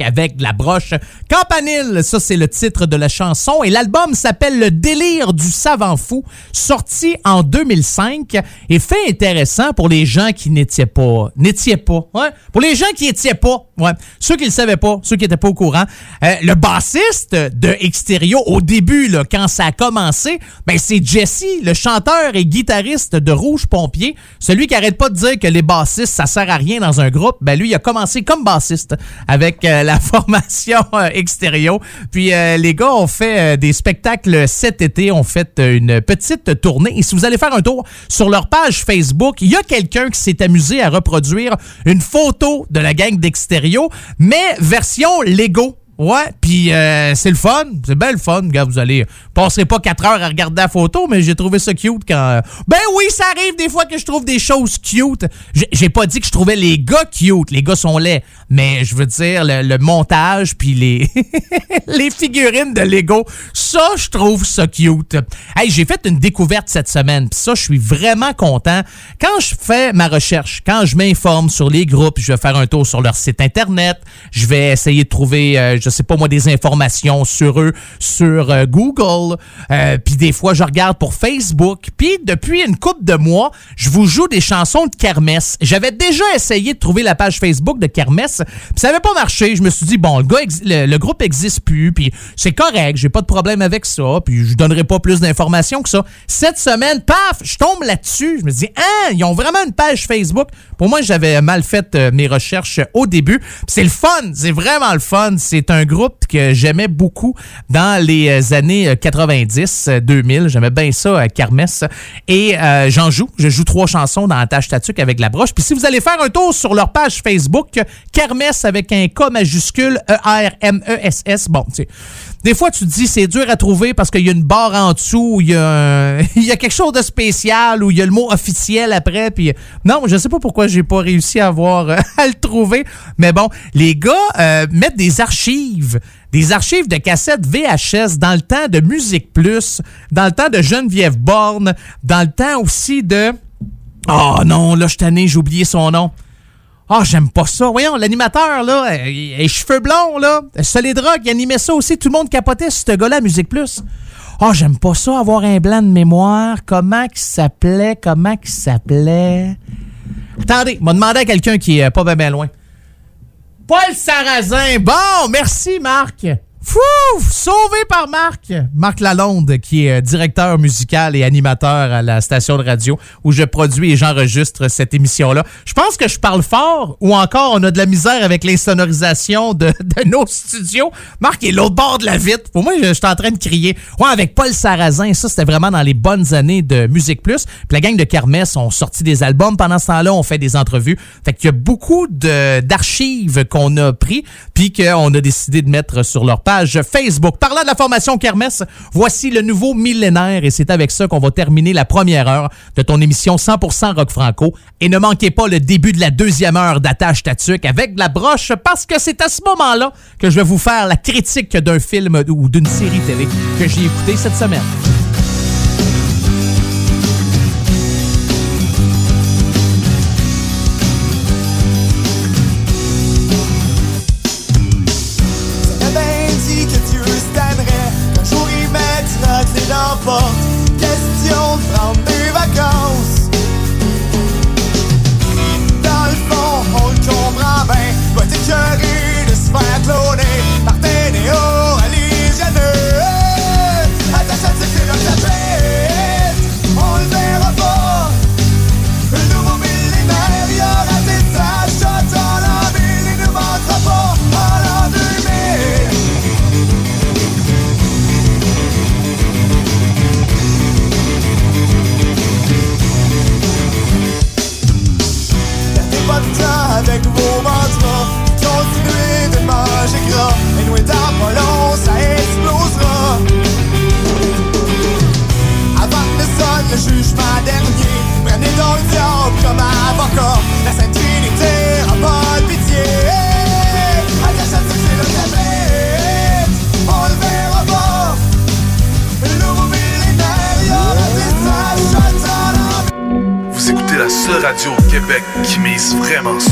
Avec de la broche. Campanile, ça c'est le titre de la chanson. Et l'album s'appelle Le délire du savant fou, sorti en 2005. Et fait intéressant pour les gens qui n'étaient pas. N'étaient pas. Ouais. Pour les gens qui étaient pas. Ouais. Ceux qui le savaient pas, ceux qui étaient pas au courant. Euh, le bassiste de Extérieur, au début, là, quand ça a commencé, ben c'est Jesse, le chanteur et guitariste de Rouge Pompier. Celui qui arrête pas de dire que les bassistes, ça sert à rien dans un groupe, ben lui, il a commencé comme bassiste avec euh, la formation euh, Extérieur. Puis euh, les gars ont fait euh, des spectacles cet été, ont fait euh, une petite tournée. Et si vous allez faire un tour sur leur page Facebook, il y a quelqu'un qui s'est amusé à reproduire une photo de la gang d'Extérieur, mais version Lego. Ouais, puis euh, c'est le fun, c'est bien le fun, gars, vous allez passerez pas quatre heures à regarder la photo, mais j'ai trouvé ça cute quand euh, Ben oui, ça arrive des fois que je trouve des choses cute. J'ai- pas dit que je trouvais les gars cute, les gars sont laids, mais je veux dire le, montage puis les figurines de Lego, ça je trouve ça cute. Hey, j'ai fait une découverte cette semaine, puis ça je suis vraiment content. Quand je fais ma recherche, quand je m'informe sur les groupes, je vais faire un tour sur leur site internet, je vais essayer de trouver euh, sais pas moi des informations sur eux sur euh, Google, euh, puis des fois je regarde pour Facebook, puis depuis une couple de mois, je vous joue des chansons de kermesse. J'avais déjà essayé de trouver la page Facebook de kermesse, puis ça avait pas marché. Je me suis dit bon, le gars le, groupe existe plus, puis c'est correct, j'ai pas de problème avec ça, puis je donnerai pas plus d'informations que ça. Cette semaine, paf, je tombe là-dessus. Je me dis ah, ils ont vraiment une page Facebook. Pour moi, j'avais mal fait euh, mes recherches au début. C'est le fun, c'est vraiment le fun. C'est un groupe que j'aimais beaucoup dans les euh, années euh, 90, euh, 2000. J'aimais bien ça, euh, Kermesse. Et euh, j'en joue. Je joue trois chansons dans Attache Tatuc avec la broche. Puis si vous allez faire un tour sur leur page Facebook, Kermesse avec un K majuscule, E-R-M-E-S-S. Bon, tu sais. Des fois, tu te dis c'est dur à trouver parce qu'il y a une barre en dessous, il y, a il y a quelque chose de spécial ou il y a le mot officiel après. Puis non, je sais pas pourquoi j'ai pas réussi à avoir euh, à le trouver. Mais bon, les gars euh, mettent des archives, des archives de cassettes VHS dans le temps de Musique Plus, dans le temps de Geneviève Borne, dans le temps aussi de Oh non, là je tanné, j'ai oublié son nom. Ah, j'aime pas ça. Voyons, l'animateur, là, euh, les cheveux blonds, là, Solid Rock, il animait ça aussi. Tout le monde capotait ce gars-là Musique Plus. Ah, j'aime pas ça, avoir un blanc de mémoire. Comment qu'il s'appelait? Comment qu'il s'appelait? Attendez, m'a demandé à quelqu'un qui est pas bien loin. Paul Sarrazin. Bon, merci, Marc. Fou! Sauvé par Marc! Marc Lalonde, qui est euh, directeur musical et animateur à la station de radio où je produis et j'enregistre cette émission-là. Je pense que je parle fort ou encore on a de la misère avec l'insonorisation de, de nos studios. Marc est l'autre bord de la vitre. Pour moi, je, suis en train de crier. Ouais, avec Paul Sarrazin, ça, c'était vraiment dans les bonnes années de Musique Plus. Puis la gang de Kermesse ont sorti des albums pendant ce temps-là, on fait des entrevues. Fait qu'il y a beaucoup d'archives qu'on a pris puis qu'on a décidé de mettre sur leur page Facebook. Parlant de la formation Kermesse, voici le nouveau millénaire et c'est avec ça qu'on va terminer la première heure de ton émission 100% rock franco. Et ne manquez pas le début de la deuxième heure d'attache tatuc avec de la broche parce que c'est à ce moment-là que je vais vous faire la critique d'un film ou d'une série télé que j'ai écouté cette semaine. Vraiment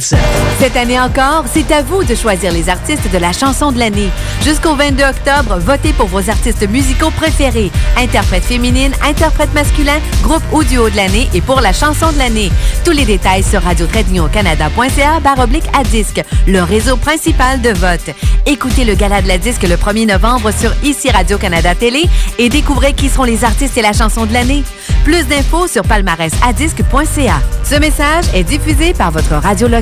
Cette année encore, c'est à vous de choisir les artistes de la chanson de l'année. Jusqu'au 22 octobre, votez pour vos artistes musicaux préférés. Interprète féminine, interprète masculin, groupe ou duo de l'année et pour la chanson de l'année. Tous les détails sur radio canada.ca baroblique à disque, le réseau principal de vote. Écoutez le gala de la disque le 1er novembre sur ici Radio-Canada Télé et découvrez qui seront les artistes et la chanson de l'année. Plus d'infos sur palmarèsadisque.ca. Ce message est diffusé par votre radio locale.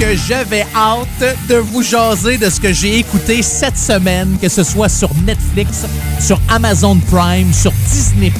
Que j'avais hâte de vous jaser de ce que j'ai écouté cette semaine, que ce soit sur Netflix, sur Amazon Prime, sur Disney+,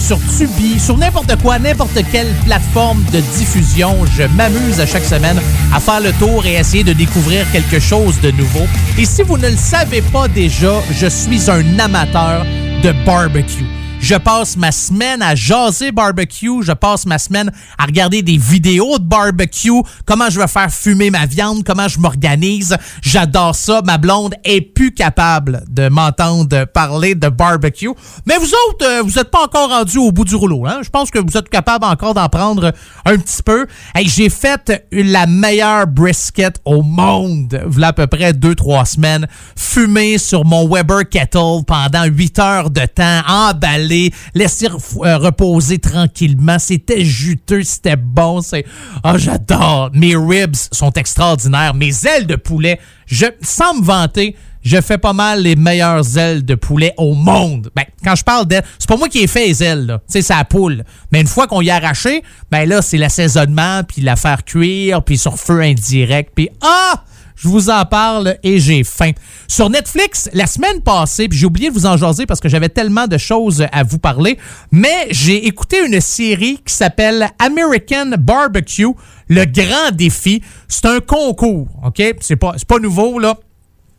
sur Tubi, sur n'importe quoi, n'importe quelle plateforme de diffusion. Je m'amuse à chaque semaine à faire le tour et essayer de découvrir quelque chose de nouveau. Et si vous ne le savez pas déjà, je suis un amateur de barbecue. Je passe ma semaine à jaser barbecue. Je passe ma semaine à regarder des vidéos de barbecue. Comment je vais faire fumer ma viande? Comment je m'organise? J'adore ça. Ma blonde est plus capable de m'entendre parler de barbecue. Mais vous autres, euh, vous n'êtes pas encore rendus au bout du rouleau. Hein? Je pense que vous êtes capable encore d'en prendre un petit peu. Hey, J'ai fait la meilleure brisket au monde. Voilà à peu près deux, trois semaines. Fumé sur mon Weber Kettle pendant huit heures de temps. Emballé laisser euh, reposer tranquillement. C'était juteux, c'était bon. C'est Ah, j'adore. Mes ribs sont extraordinaires. Mes ailes de poulet, je sans me vanter, je fais pas mal les meilleures ailes de poulet au monde. Ben, quand je parle d'ailes, c'est pas moi qui ai fait les ailes, là. Tu c'est la poule. Mais une fois qu'on y a arraché, ben là, c'est l'assaisonnement, puis la faire cuire, puis sur feu indirect, puis ah! Je vous en parle et j'ai faim. Sur Netflix, la semaine passée, puis j'ai oublié de vous en jaser parce que j'avais tellement de choses à vous parler, mais j'ai écouté une série qui s'appelle American Barbecue, le grand défi. C'est un concours, OK? C'est pas, c'est pas nouveau, là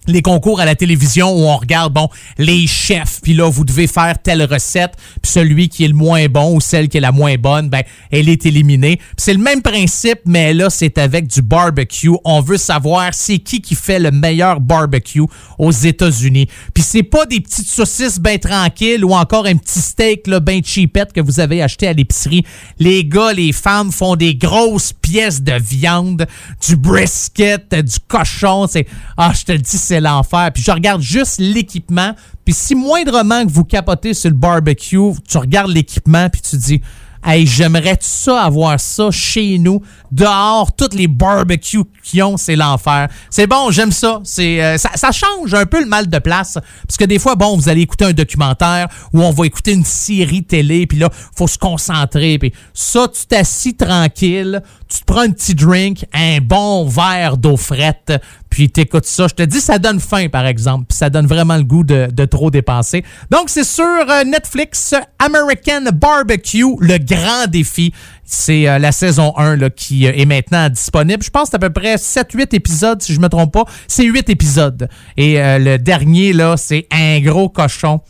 les concours à la télévision où on regarde, bon, les chefs, puis là, vous devez faire telle recette, puis celui qui est le moins bon ou celle qui est la moins bonne, ben, elle est éliminée. C'est le même principe, mais là, c'est avec du barbecue. On veut savoir c'est qui qui fait le meilleur barbecue aux États-Unis. Puis c'est pas des petites saucisses bien tranquilles ou encore un petit steak, là, bien cheapette que vous avez acheté à l'épicerie. Les gars, les femmes font des grosses pièces de viande, du brisket, du cochon. C'est, ah, je te le dis, l'enfer. Puis je regarde juste l'équipement. Puis si moindrement que vous capotez sur le barbecue, tu regardes l'équipement puis tu dis, hey, j'aimerais ça avoir ça chez nous, dehors, toutes les barbecues qu'ils ont, c'est l'enfer. C'est bon, j'aime euh, ça. Ça change un peu le mal de place. Parce que des fois, bon, vous allez écouter un documentaire ou on va écouter une série télé, puis là, faut se concentrer. Puis ça, tu t'assis tranquille, tu te prends un petit drink, un bon verre d'eau frette, puis t'écoutes ça. Je te dis, ça donne faim, par exemple. Puis ça donne vraiment le goût de, de trop dépenser. Donc, c'est sur euh, Netflix, American Barbecue, le grand défi. C'est euh, la saison 1 là, qui euh, est maintenant disponible. Je pense à peu près 7-8 épisodes, si je me trompe pas. C'est 8 épisodes. Et euh, le dernier, là, c'est un gros cochon.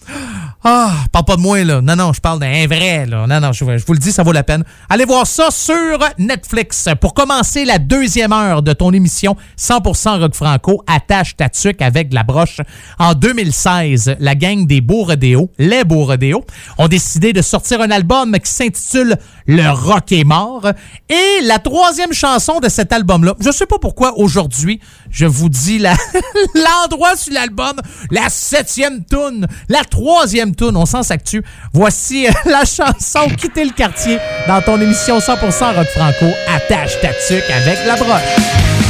Ah, parle pas de moi, là. Non, non, je parle d'un vrai, là. Non, non, je, vous le dis, ça vaut la peine. Allez voir ça sur Netflix. Pour commencer la deuxième heure de ton émission 100% Rock Franco, attache ta tuque avec la broche. En 2016, la gang des Beaux Rodéos, les Beaux Rodéos, ont décidé de sortir un album qui s'intitule Le Rock est mort. Et la troisième chanson de cet album-là, je sais pas pourquoi aujourd'hui, je vous dis l'endroit sur l'album, la septième tune, la troisième on s'en s'actue. Voici euh, la chanson Quitter le quartier dans ton émission 100% Rock Franco. Attache ta tuque avec la broche.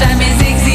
jamais existé.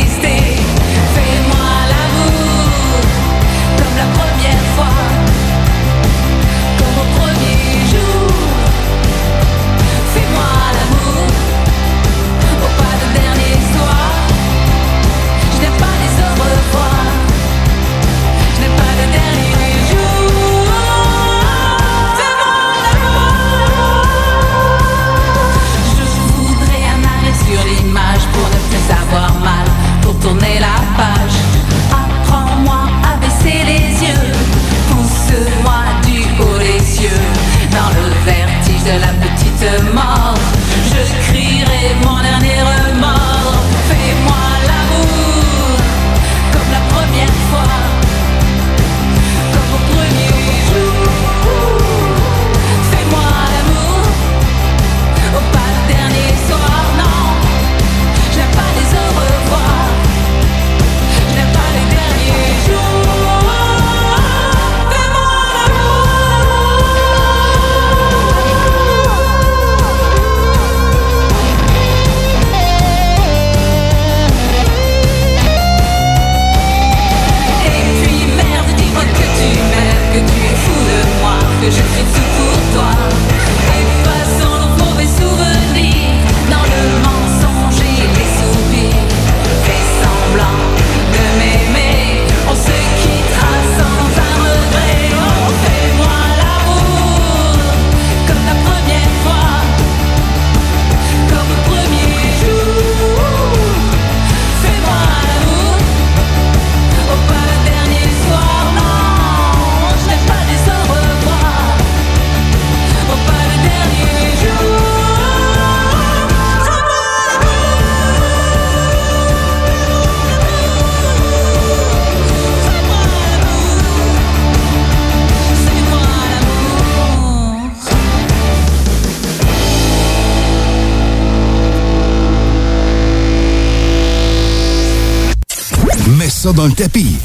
Tapis.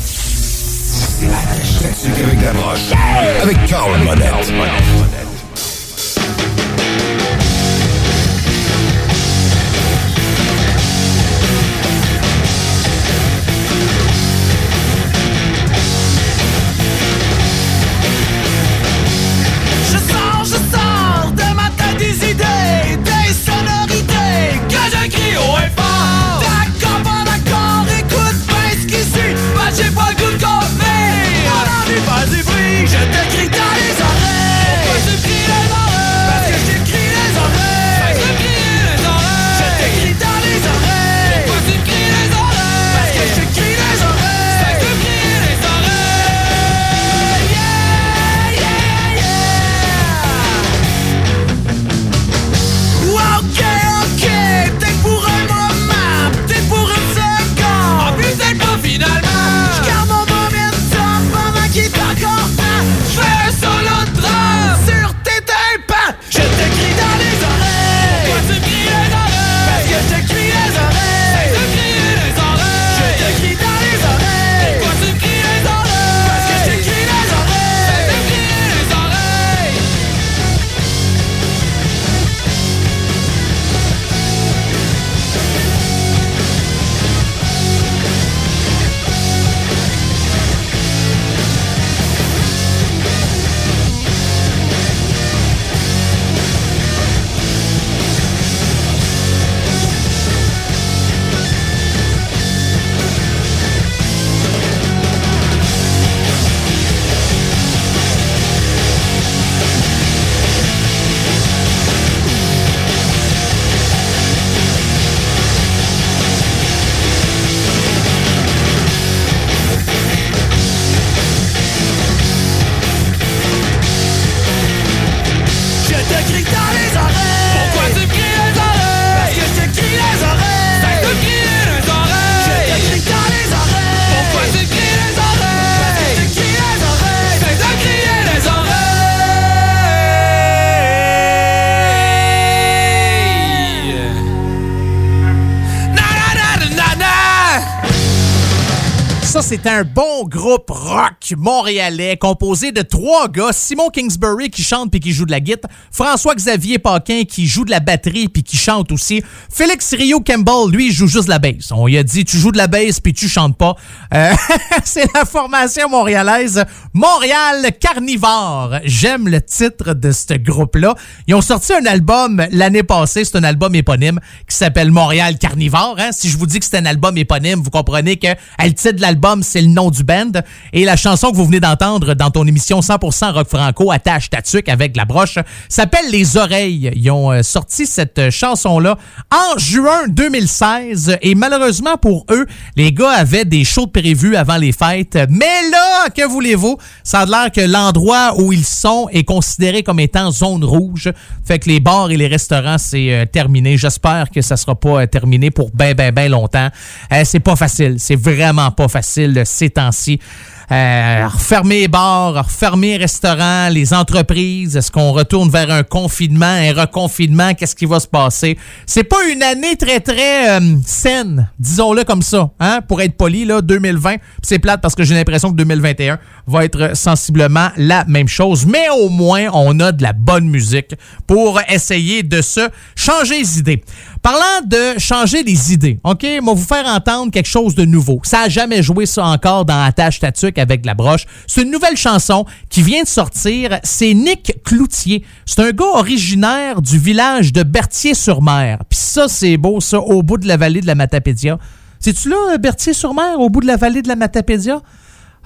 Rock montréalais composé de trois gars. Simon Kingsbury qui chante puis qui joue de la guitare. François-Xavier Paquin qui joue de la batterie puis qui chante aussi. Félix Rio Campbell, lui, joue juste de la bass. On lui a dit, tu joues de la bass puis tu chantes pas. Euh, c'est la formation montréalaise Montréal Carnivore. J'aime le titre de ce groupe-là. Ils ont sorti un album l'année passée. C'est un album éponyme qui s'appelle Montréal Carnivore. hein. Si je vous dis que c'est un album éponyme, vous comprenez que le titre de l'album, c'est le nom du band. Et la chanson que vous venez d'entendre dans ton émission 100% rock franco, attache ta tuque avec la broche, s'appelle Les Oreilles. Ils ont euh, sorti cette euh, chanson-là en juin 2016. Et malheureusement pour eux, les gars avaient des shows de prévus avant les fêtes. Mais là, que voulez-vous? Ça a l'air que l'endroit où ils sont est considéré comme étant zone rouge. Fait que les bars et les restaurants, c'est euh, terminé. J'espère que ça sera pas terminé pour ben, ben, ben longtemps. C'est pas facile. C'est vraiment pas facile ces temps-ci. Euh, refermer les bars, refermer les restaurants, les entreprises. Est-ce qu'on retourne vers un confinement, un reconfinement? Qu'est-ce qui va se passer? C'est pas une année très, très euh, saine, disons-le comme ça, hein? pour être poli, là, 2020. Puis C'est plate parce que j'ai l'impression que 2021 va être sensiblement la même chose. Mais au moins, on a de la bonne musique pour essayer de se changer les idées. Parlant de changer les idées, OK? Moi, vous faire entendre quelque chose de nouveau. Ça a jamais joué ça encore dans Attache Tatuc avec la broche. C'est une nouvelle chanson qui vient de sortir. C'est Nick Cloutier. C'est un gars originaire du village de Berthier-sur-Mer. Puis ça, c'est beau, ça, au bout de la vallée de la Matapédia. C'est-tu là, Berthier-sur-Mer, au bout de la vallée de la Matapédia?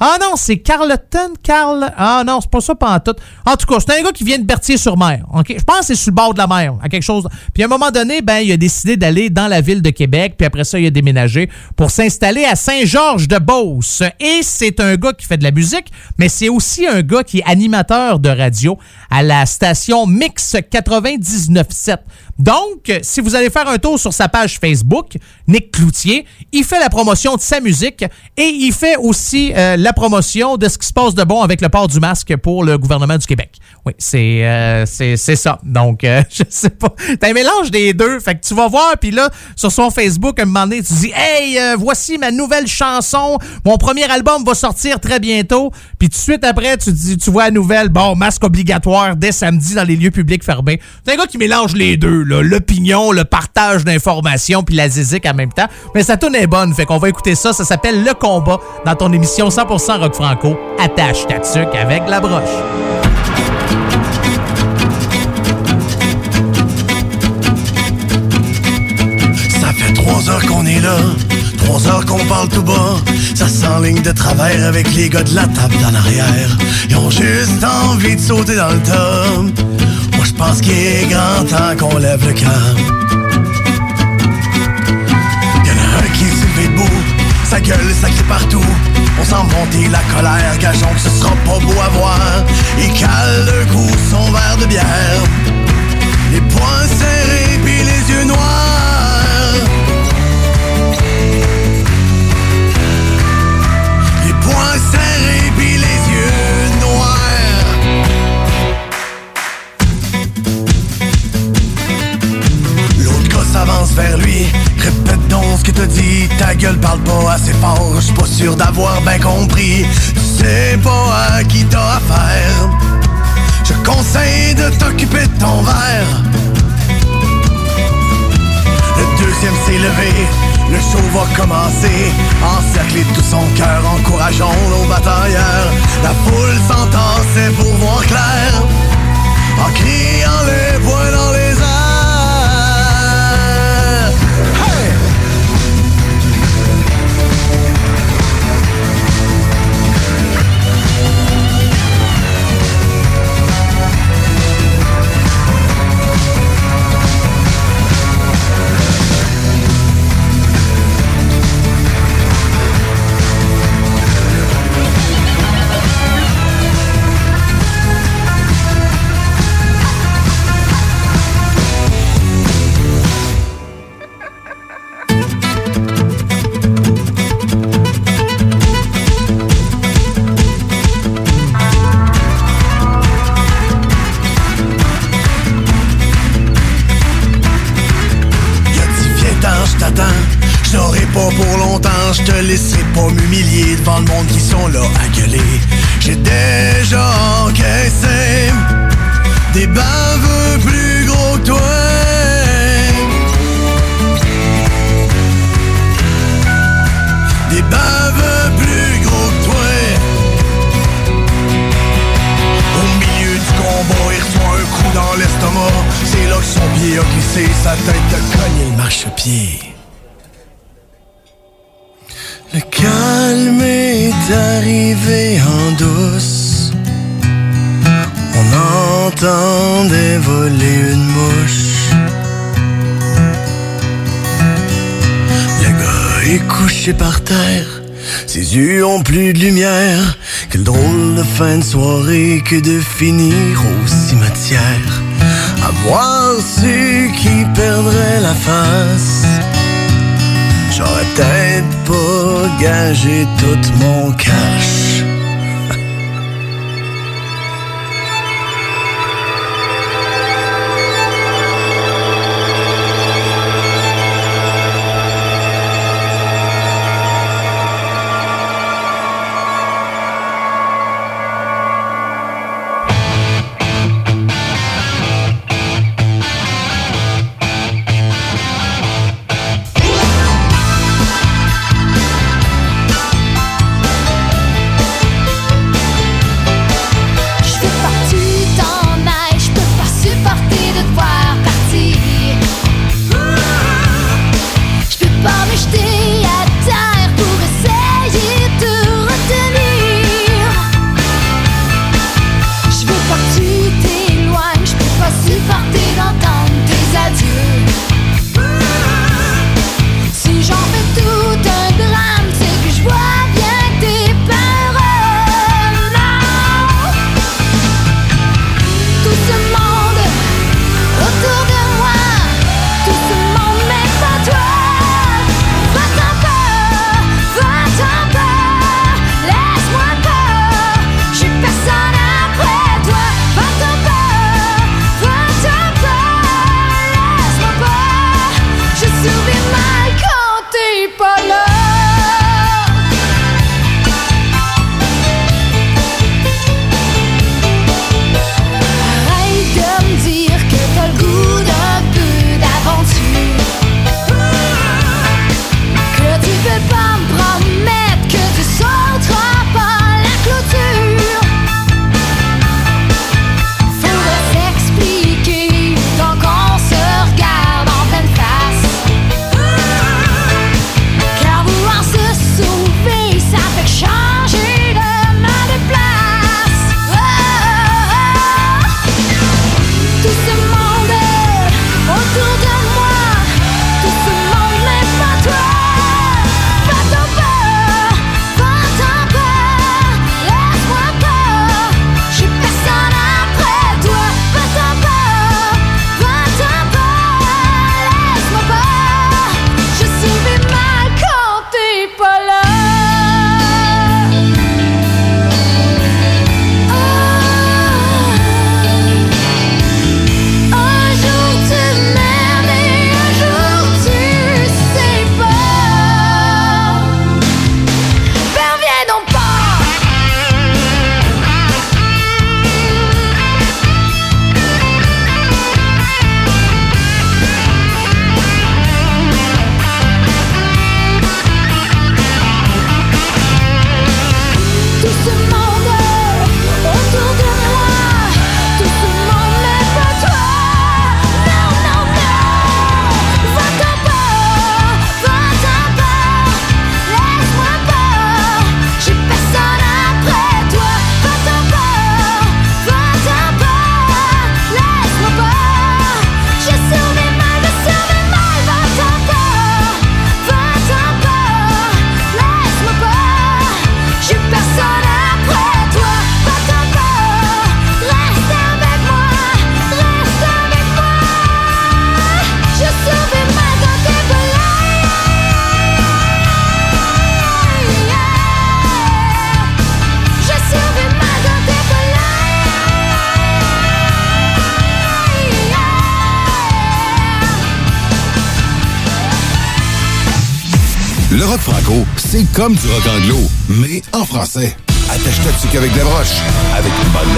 Ah non, c'est Carleton, Carl. Ah non, c'est pas ça pas en tout. En tout cas, c'est un gars qui vient de Berthier-sur-Mer. Je pense que c'est sur le bord de la mer, à quelque chose. Puis à un moment donné, ben, il a décidé d'aller dans la ville de Québec, puis après ça, il a déménagé pour s'installer à Saint-Georges-de-Beauce. Et c'est un gars qui fait de la musique, mais c'est aussi un gars qui est animateur de radio à la station Mix 99.7. Donc, si vous allez faire un tour sur sa page Facebook, Nick Cloutier, il fait la promotion de sa musique et il fait aussi euh, la promotion de ce qui se passe de bon avec le port du masque pour le gouvernement du Québec. Oui, c'est euh, ça. Donc, euh, je sais pas. T'as un mélange des deux. Fait que tu vas voir, puis là, sur son Facebook, à un moment donné, tu dis « Hey, euh, voici ma nouvelle chanson. Mon premier album va sortir très bientôt. » Puis tout de suite après, tu dis, tu vois la nouvelle, bon, masque obligatoire dès samedi dans les lieux publics fermés. C'est un gars qui mélange les deux, L'opinion, le partage d'informations, puis la zizik en même temps. Mais sa tune est bonne, fait qu'on va écouter ça. Ça s'appelle Le Combat dans ton émission 100% Rock Franco. Attache ta tuque avec la broche. Ça fait trois heures qu'on est là, trois heures qu'on parle tout bas. Ça s'enligne de travers avec les gars de la table d'en arrière. Ils ont juste envie de sauter dans le top. Je pense qu'il est grand temps qu'on lève le camp. Y'en a un qui est soulevé debout, sa gueule ça crie partout. On sent monter la colère, gageons que ce sera pas beau à voir. Il cale le coup son verre de bière. Les poings serrés puis les yeux noirs Répète donc ce que t'as dit. Ta gueule parle pas assez fort. Je suis pas sûr d'avoir bien compris. Tu sais pas à qui t'as affaire. Je conseille de t'occuper de ton verre. Le deuxième s'est levé, le show va commencer. Encerclé de tout son cœur, encourageons nos batailleurs. La foule s'entassait pour voir clair, en criant les poings je te laisserai pas m'humilier devant le monde qui sont là à gueuler. J'ai déjà encaissé des baveux plus gros que toi. Des baveux plus gros que toi. Au milieu du combat, il reçoit un coup dans l'estomac. C'est là que son pied a glissé, sa tête a cogné le marchepied. Le calme est arrivé en douce. On entendait voler une mouche. Le gars est couché par terre. Ses yeux ont plus de lumière. Quelle drôle de fin de soirée que de finir au cimetière. À voir ceux qui perdraient la face. Peut-être gagé tout mon cash. Comme du rock anglo, mais en français. Attache ta tuque avec des broches, avec une bonne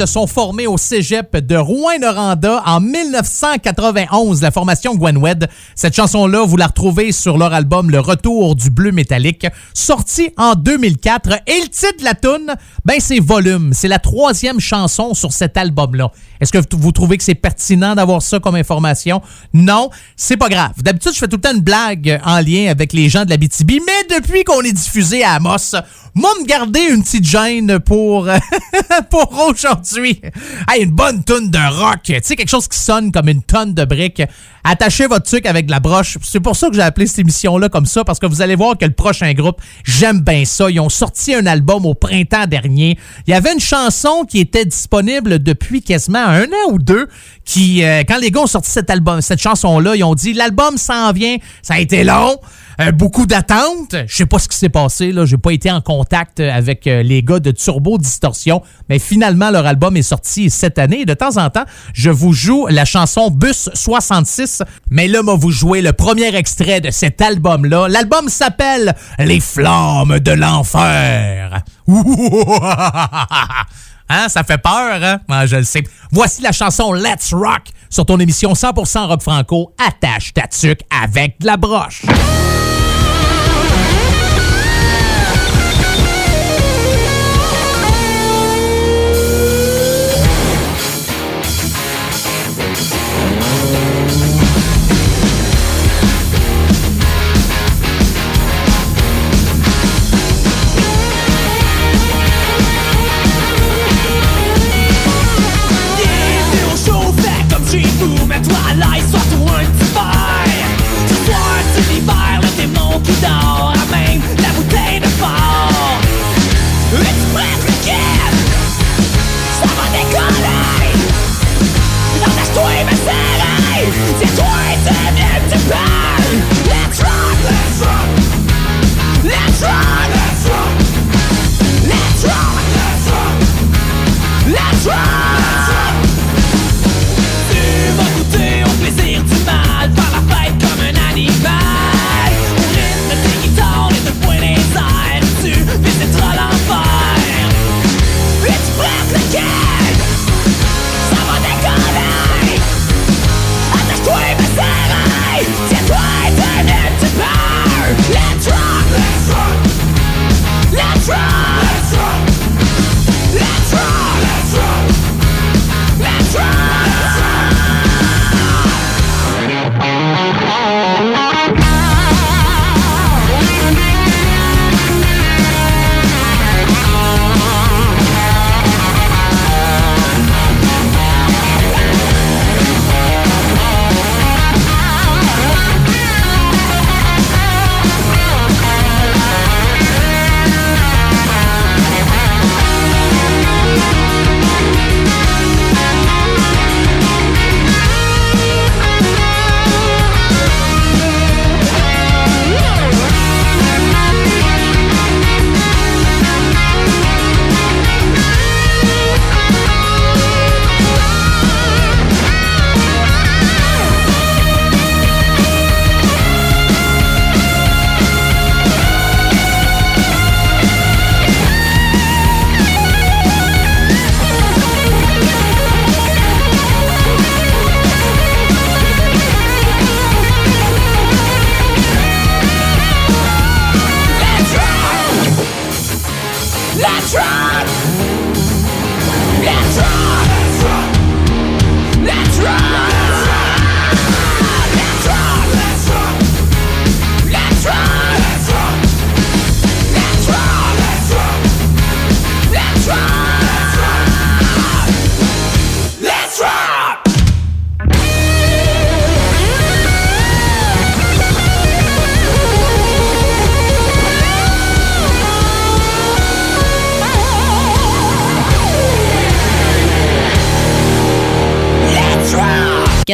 se sont formés au cégep de Rouen-Noranda en 1991, la formation Gwenwed. Cette chanson-là, vous la retrouvez sur leur album Le Retour du Bleu Métallique, sorti en 2004. Et le titre de la tune, ben, c'est Volume. C'est la troisième chanson sur cet album-là. Est-ce que vous trouvez que c'est pertinent d'avoir ça comme information? Non, c'est pas grave. D'habitude, je fais tout le temps une blague en lien avec les gens de l'Abitibi, mais depuis qu'on est diffusé à Amos, moi, me garder une petite gêne pour, pour aujourd'hui. Hey, une bonne tonne de rock. Tu sais, quelque chose qui sonne comme une tonne de briques. Attachez votre truc avec la broche. C'est pour ça que j'ai appelé cette émission-là comme ça, parce que vous allez voir que le prochain groupe, j'aime bien ça. Ils ont sorti un album au printemps dernier. Il y avait une chanson qui était disponible depuis quasiment un an ou deux, qui, euh, quand les gars ont sorti cet album, cette chanson-là, ils ont dit, l'album s'en vient. Ça a été long. Euh, beaucoup d'attentes. Je sais pas ce qui s'est passé. là. J'ai pas été en contact avec euh, les gars de Turbo Distorsion, mais finalement leur album est sorti cette année. De temps en temps, je vous joue la chanson Bus 66, mais là, moi vous jouer le premier extrait de cet album-là. L'album s'appelle Les Flammes de l'enfer. Hein, ça fait peur, hein? Ouais, je le sais. Voici la chanson Let's Rock sur ton émission 100% rock franco. Attache ta tuque avec de la broche.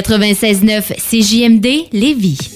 96.9 CJMD Lévis.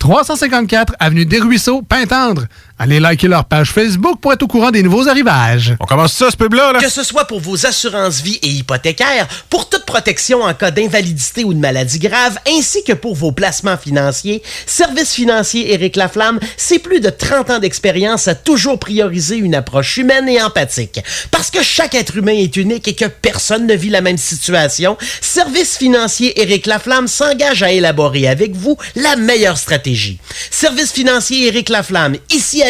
354 Avenue des Ruisseaux, Pintendre. Allez liker leur page Facebook pour être au courant des nouveaux arrivages. On commence ça, ce pub-là, Que ce soit pour vos assurances vie et hypothécaires, pour toute protection en cas d'invalidité ou de maladie grave, ainsi que pour vos placements financiers, Service financier Éric Laflamme, c'est plus de 30 ans d'expérience à toujours prioriser une approche humaine et empathique. Parce que chaque être humain est unique et que personne ne vit la même situation, Service financier Éric Laflamme s'engage à élaborer avec vous la meilleure stratégie. Service financier Éric Laflamme, ici à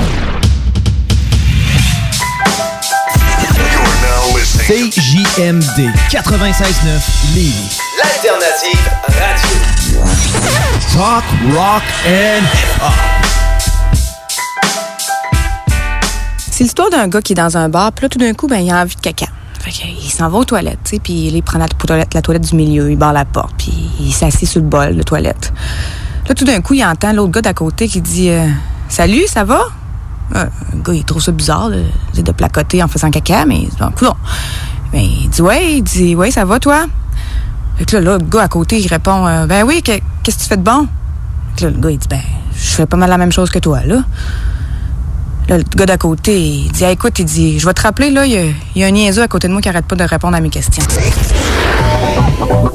CJMD 96.9 Lévis. L'alternative radio. Talk, rock and C'est l'histoire d'un gars qui est dans un bar, puis là, tout d'un coup, ben, il a envie de caca. Fait que, il s'en va aux toilettes, tu sais, puis il prend la toilette, la toilette du milieu, il barre la porte, puis il s'assied sur le bol de toilette. Là, tout d'un coup, il entend l'autre gars d'à côté qui dit euh, Salut, ça va? Le gars, il trouve ça bizarre de, de placoter en faisant caca, mais bon, coudonc. Ben, il dit Ouais, il dit Ouais, ça va, toi? Fait que là, là, le gars à côté, il répond euh, Ben oui, que- qu'est-ce que tu fais de bon? Fait que là, le gars, il dit Ben, je fais pas mal la même chose que toi, là. Là, le gars d'à côté, il dit Ah, écoute, il dit, je vais te rappeler, là, il y, a- un niaiseux à côté de moi qui arrête pas de répondre à mes questions.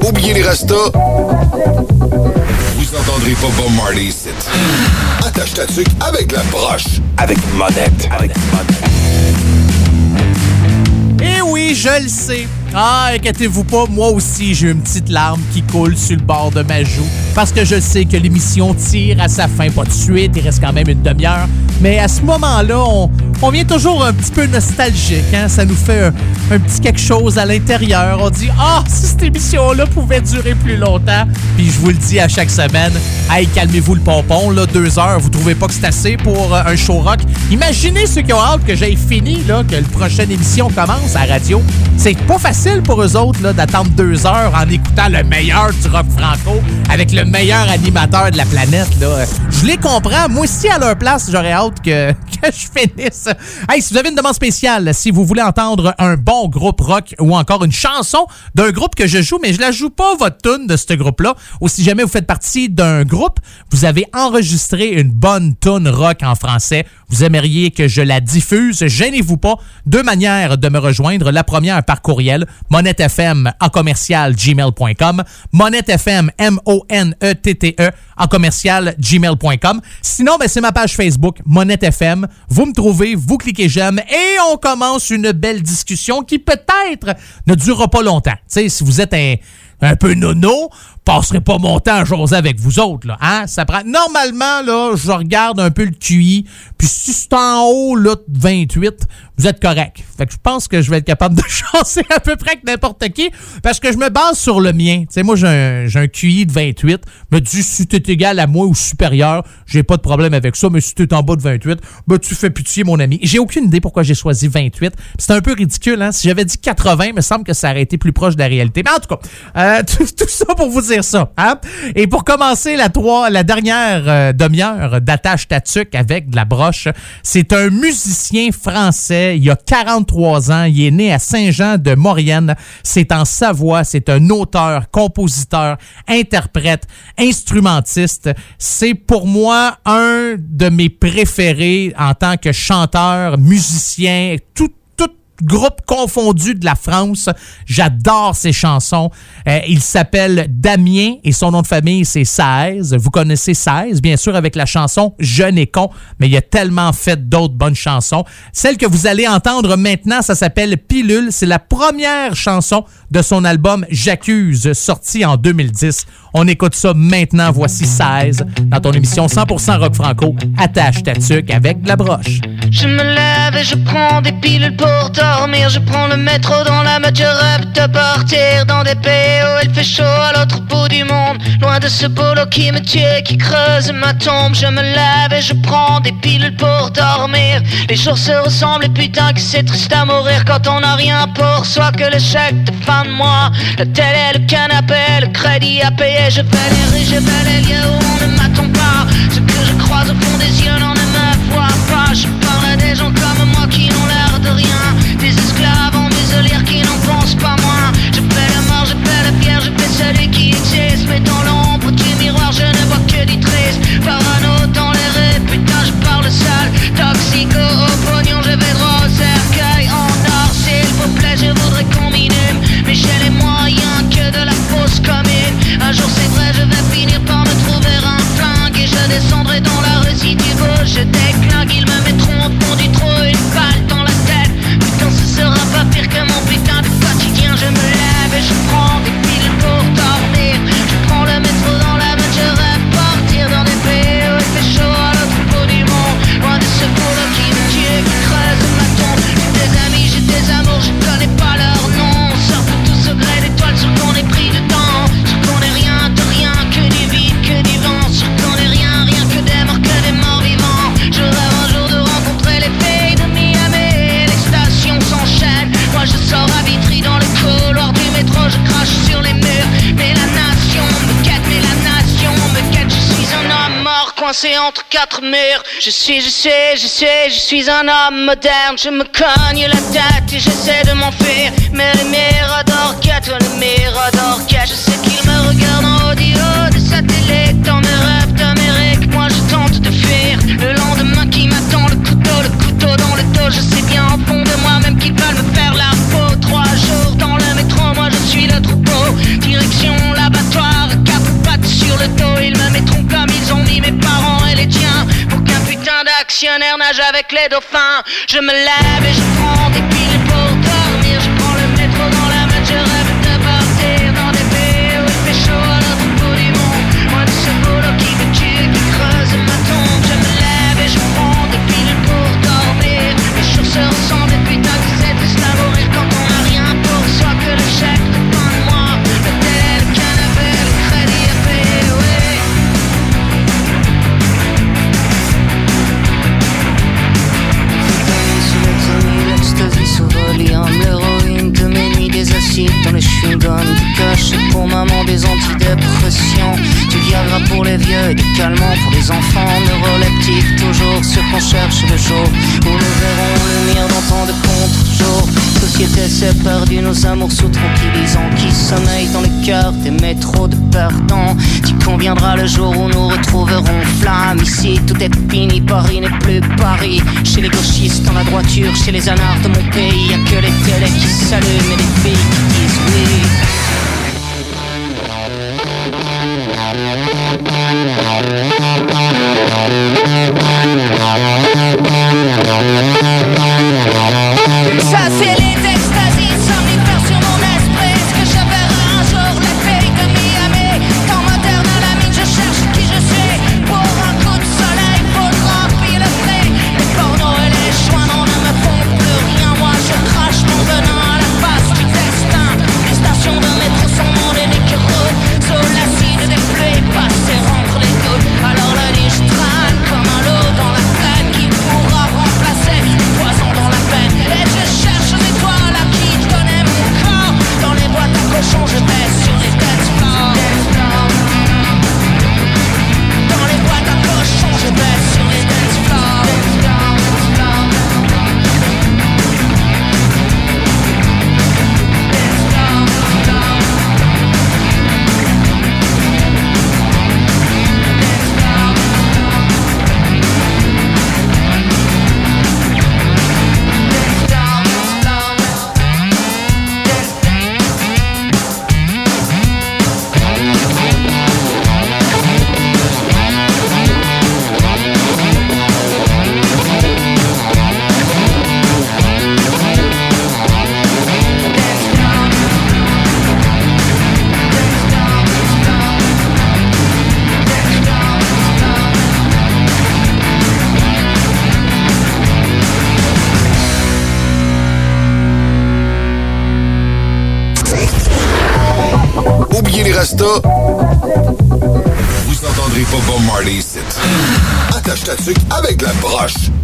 Oubliez les restos. Vous entendrez pas Marley. Attache ta tuque avec la broche? Avec monette. Avec Eh oui, je le sais. Ah, inquiétez-vous pas, moi aussi, j'ai une petite larme qui coule sur le bord de ma joue. Parce que je sais que l'émission tire à sa fin, pas de suite, il reste quand même une demi-heure. Mais à ce moment-là, on, vient toujours un petit peu nostalgique. Hein? Ça nous fait un, petit quelque chose à l'intérieur. On dit Ah, si cette émission-là pouvait durer plus longtemps. Puis je vous le dis à chaque semaine Hey, calmez-vous le pompon, là, deux heures, vous trouvez pas que c'est assez pour euh, un show rock? Imaginez ceux qui ont hâte que j'aille fini, là, que la prochaine émission commence à radio. C'est pas facile pour eux autres d'attendre deux heures en écoutant le meilleur du rock franco avec le meilleur animateur de la planète. Là. Je les comprends. Moi aussi, à leur place, j'aurais hâte que, que je finisse. Hey, si vous avez une demande spéciale, si vous voulez entendre un bon groupe rock ou encore une chanson d'un groupe que je joue, mais je la joue pas votre tune de ce groupe-là, ou si jamais vous faites partie d'un groupe, vous avez enregistré une bonne tune rock en français, vous aimeriez que je la diffuse, gênez-vous pas. Deux manières de me rejoindre. La première par courriel monettefm en commercial gmail.com, monettefm, M-O-N-E-T-T-E, en commercial gmail.com. Sinon, ben, c'est ma page Facebook, Monette FM. Vous me trouvez, vous cliquez j'aime et on commence une belle discussion qui peut-être ne durera pas longtemps. Si vous êtes un, un peu nono, passerai pas mon temps à avec vous autres. Hein? Ça prend... Normalement, là, je regarde un peu le QI, puis si c'est en haut, là, de 28, vous êtes correct. Fait que je pense que je vais être capable de chancer à peu près que n'importe qui, parce que je me base sur le mien. Tu sais, moi, j'ai un, j'ai un QI de 28. Me dis, si t'es égal à moi ou supérieur, j'ai pas de problème avec ça, mais si t'es en bas de 28, ben, tu fais pitié, mon ami. J'ai aucune idée pourquoi j'ai choisi 28. C'est un peu ridicule, hein? Si j'avais dit 80, il me semble que ça aurait été plus proche de la réalité. Mais en tout cas, euh, tout, tout ça pour vous dire ça. Hein? Et pour commencer la, trois, la dernière euh, demi-heure d'attache tatuc avec de la broche, c'est un musicien français. Il a 43 ans. Il est né à Saint-Jean de Maurienne. C'est en Savoie. C'est un auteur, compositeur, interprète, instrumentiste. C'est pour moi un de mes préférés en tant que chanteur, musicien, tout groupe confondu de la France. J'adore ses chansons. Euh, il s'appelle Damien et son nom de famille, c'est 16. Vous connaissez 16, bien sûr, avec la chanson Jeune et con, mais il a tellement fait d'autres bonnes chansons. Celle que vous allez entendre maintenant, ça s'appelle Pilule. C'est la première chanson de son album J'accuse, sorti en 2010. On écoute ça maintenant. Voici 16 dans ton émission 100% rock franco. Attache ta tuque avec de la broche. Je me lève et je prends des pilules pour dormir. Je prends le métro dans la je rêve de partir dans des pays où il fait chaud à l'autre bout du monde. Loin de ce boulot qui me tue, qui creuse ma tombe. Je me lève et je prends des pilules pour dormir. Les jours se ressemblent et putain que c'est triste à mourir quand on n'a rien pour soi que chèque de fin de mois. La télé, le canapé, le crédit à payer. Je vais les rues, je vais les lieux où on ne m'attend pas. Ce que je croise au fond des yeux n'en ne me voit pas. Je parle à des gens comme moi qui n'ont l'air de rien. Des esclaves en muselière qui n'en pensent pas moins. Je fais la mort, je fais la pierre, je fais celui qui existe. Mais dans l'ombre du miroir, je ne vois que du triste. Parano dans les rues, putain, je parle sale. Toxico au pognon, je vais droit au cercueil en or. S'il vous plaît, je voudrais qu'on m'inhume. Mais j'ai les moyens que de la fausse commune. C'est vrai, je vais finir par me trouver un flingue. Et je descendrai dans la rue si tu. Je déclingue, ils me mettront au du trou une balle dans la tête. Putain, ce sera pas pire que mon putain de quotidien. Je me lève et je prends coincé entre quatre murs. Je suis, je sais, je sais, je suis un homme moderne. Je me cogne la tête et j'essaie de m'enfuir. Mais les miradors les miradors. Je sais qu'ils me regardent en audio des satellites. Dans putain d'actionnaire nage avec les dauphins. Je me lève et je prends des piles pour dormir. Dans les chewing-gums Du cachet pour maman, des antidépressants. Du Viagra pour les vieux et des calmants pour les enfants Neuroleptiques, toujours ce qu'on cherche le jour Où nous verrons Société s'est perdue, nos amours sous tranquillisants qui sommeillent dans le cœurs des métros de perdants? Tu conviendra le jour où nous retrouverons flamme? Ici, tout est fini, Paris n'est plus Paris. Chez les gauchistes, dans la droiture, chez les anards de mon pays, y a que les télés qui s'allument et les filles qui disent oui.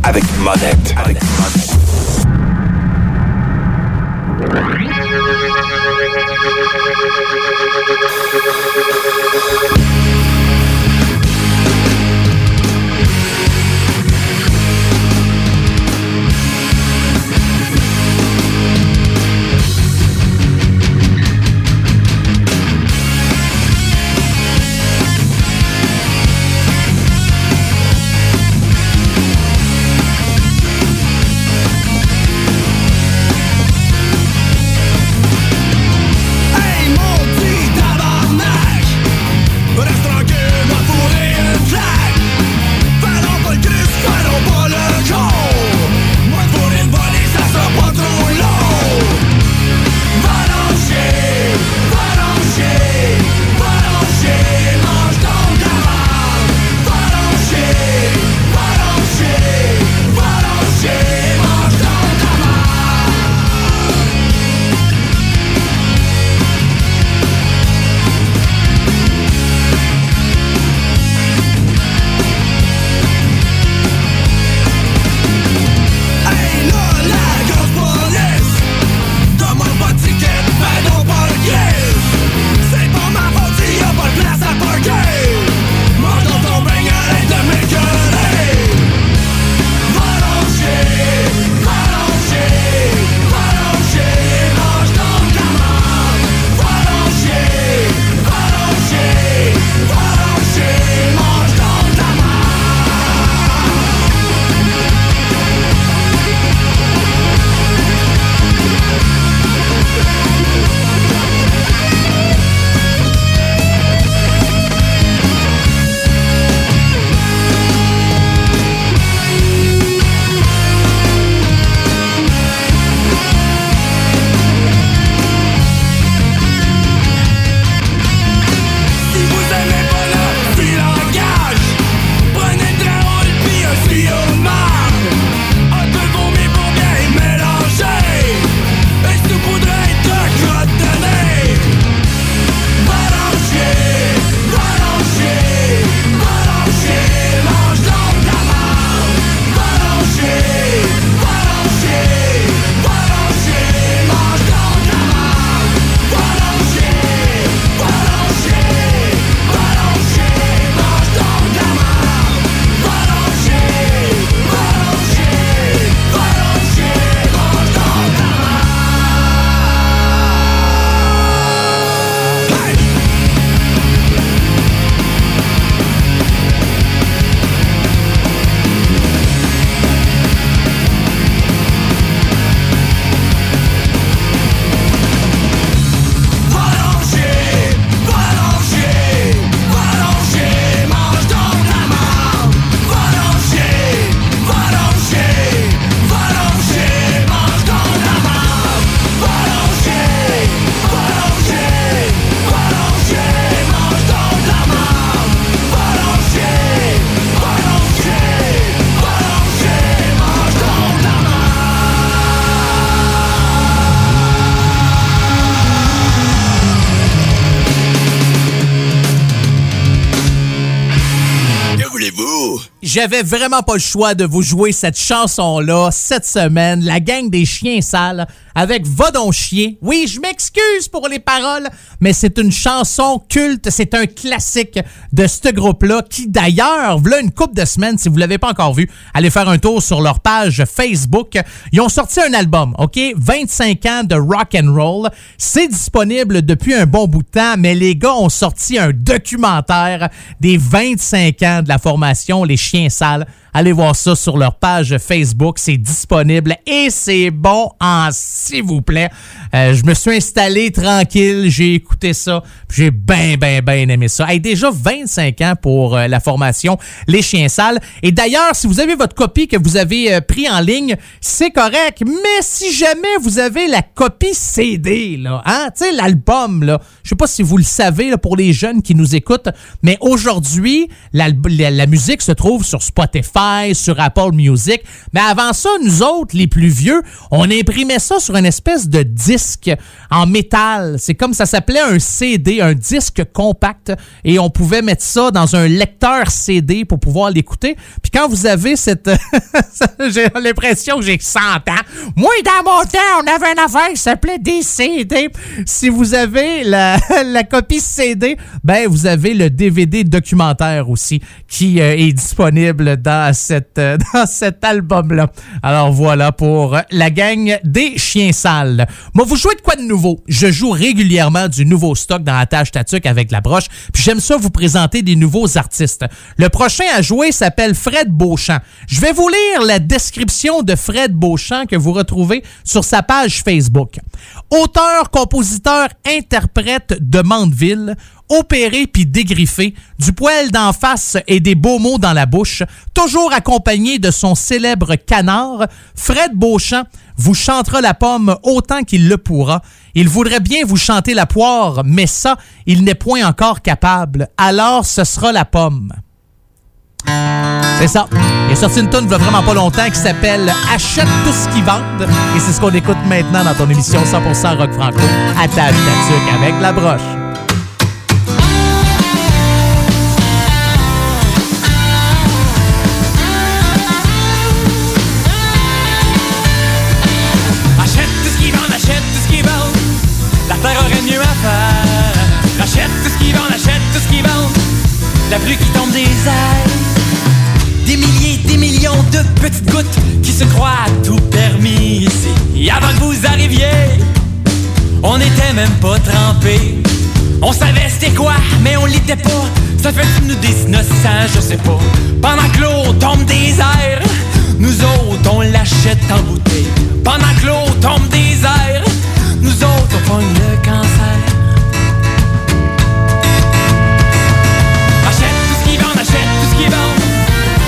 avec Monette. Avec J'avais vraiment pas le choix de vous jouer cette chanson-là cette semaine, la gang des chiens sales, avec Vodon Chien. Oui, je m'excuse pour les paroles, mais c'est une chanson culte, c'est un classique de ce groupe-là qui d'ailleurs, voilà une couple de semaines, si vous l'avez pas encore vu, allez faire un tour sur leur page Facebook. Ils ont sorti un album, OK? 25 ans de rock and roll. C'est disponible depuis un bon bout de temps, mais les gars ont sorti un documentaire des 25 ans de la formation Les Chiens Sales. Allez voir ça sur leur page Facebook. C'est disponible et c'est bon en s'il vous plaît. Euh, je me suis installé tranquille. J'ai écouté ça. J'ai bien, bien, bien aimé ça. Hey, déjà 25 ans pour euh, la formation Les Chiens Sales. Et d'ailleurs, si vous avez votre copie que vous avez euh, pris en ligne, c'est correct. Mais si jamais vous avez la copie CD, là, hein, tu sais, l'album, là, je sais pas si vous le savez là, pour les jeunes qui nous écoutent, mais aujourd'hui, la musique se trouve sur Spotify, sur Apple Music. Mais avant ça, nous autres, les plus vieux, on imprimait ça sur une espèce de disque en métal. C'est comme ça s'appelait un CD, un disque compact, et on pouvait mettre ça dans un lecteur CD pour pouvoir l'écouter. Puis quand vous avez cette... j'ai l'impression que j'ai 100 ans. Moi, dans mon temps, on avait une affaire qui s'appelait des CD. Si vous avez la, copie CD, ben vous avez le DVD documentaire aussi qui euh, est disponible dans, euh, cet album-là. Alors voilà pour la gang des chiens sales. Moi, vous jouez de quoi de nouveau? Je joue régulièrement du nouveau stock dans la tâche tatuc avec la broche, puis j'aime ça vous présenter des nouveaux artistes. Le prochain à jouer s'appelle Fred Beauchamp. Je vais vous lire la description de Fred Beauchamp que vous retrouvez sur sa page Facebook. Auteur, compositeur, interprète de Mandeville, opéré puis dégriffé, du poil d'en face et des beaux mots dans la bouche, toujours accompagné de son célèbre canard, Fred Beauchamp vous chantera la pomme autant qu'il le pourra. Il voudrait bien vous chanter la poire, mais ça, il n'est point encore capable. Alors ce sera la pomme. C'est ça. Il est sorti une tune il vraiment pas longtemps qui s'appelle Achète tout ce qu'ils vendent. Et c'est ce qu'on écoute maintenant dans ton émission 100% rock franco. Attache ta avec la broche. On n'était même pas trempés. On savait c'était quoi, mais on l'était pas. Ça fait de nous des innocents, je sais pas. Pendant que l'eau tombe des airs, nous autres on l'achète en bouteille. Pendant que l'eau tombe des airs, nous autres on pogne le cancer. Achète tout ce qu'ils vendent, achète tout ce qu'ils vendent.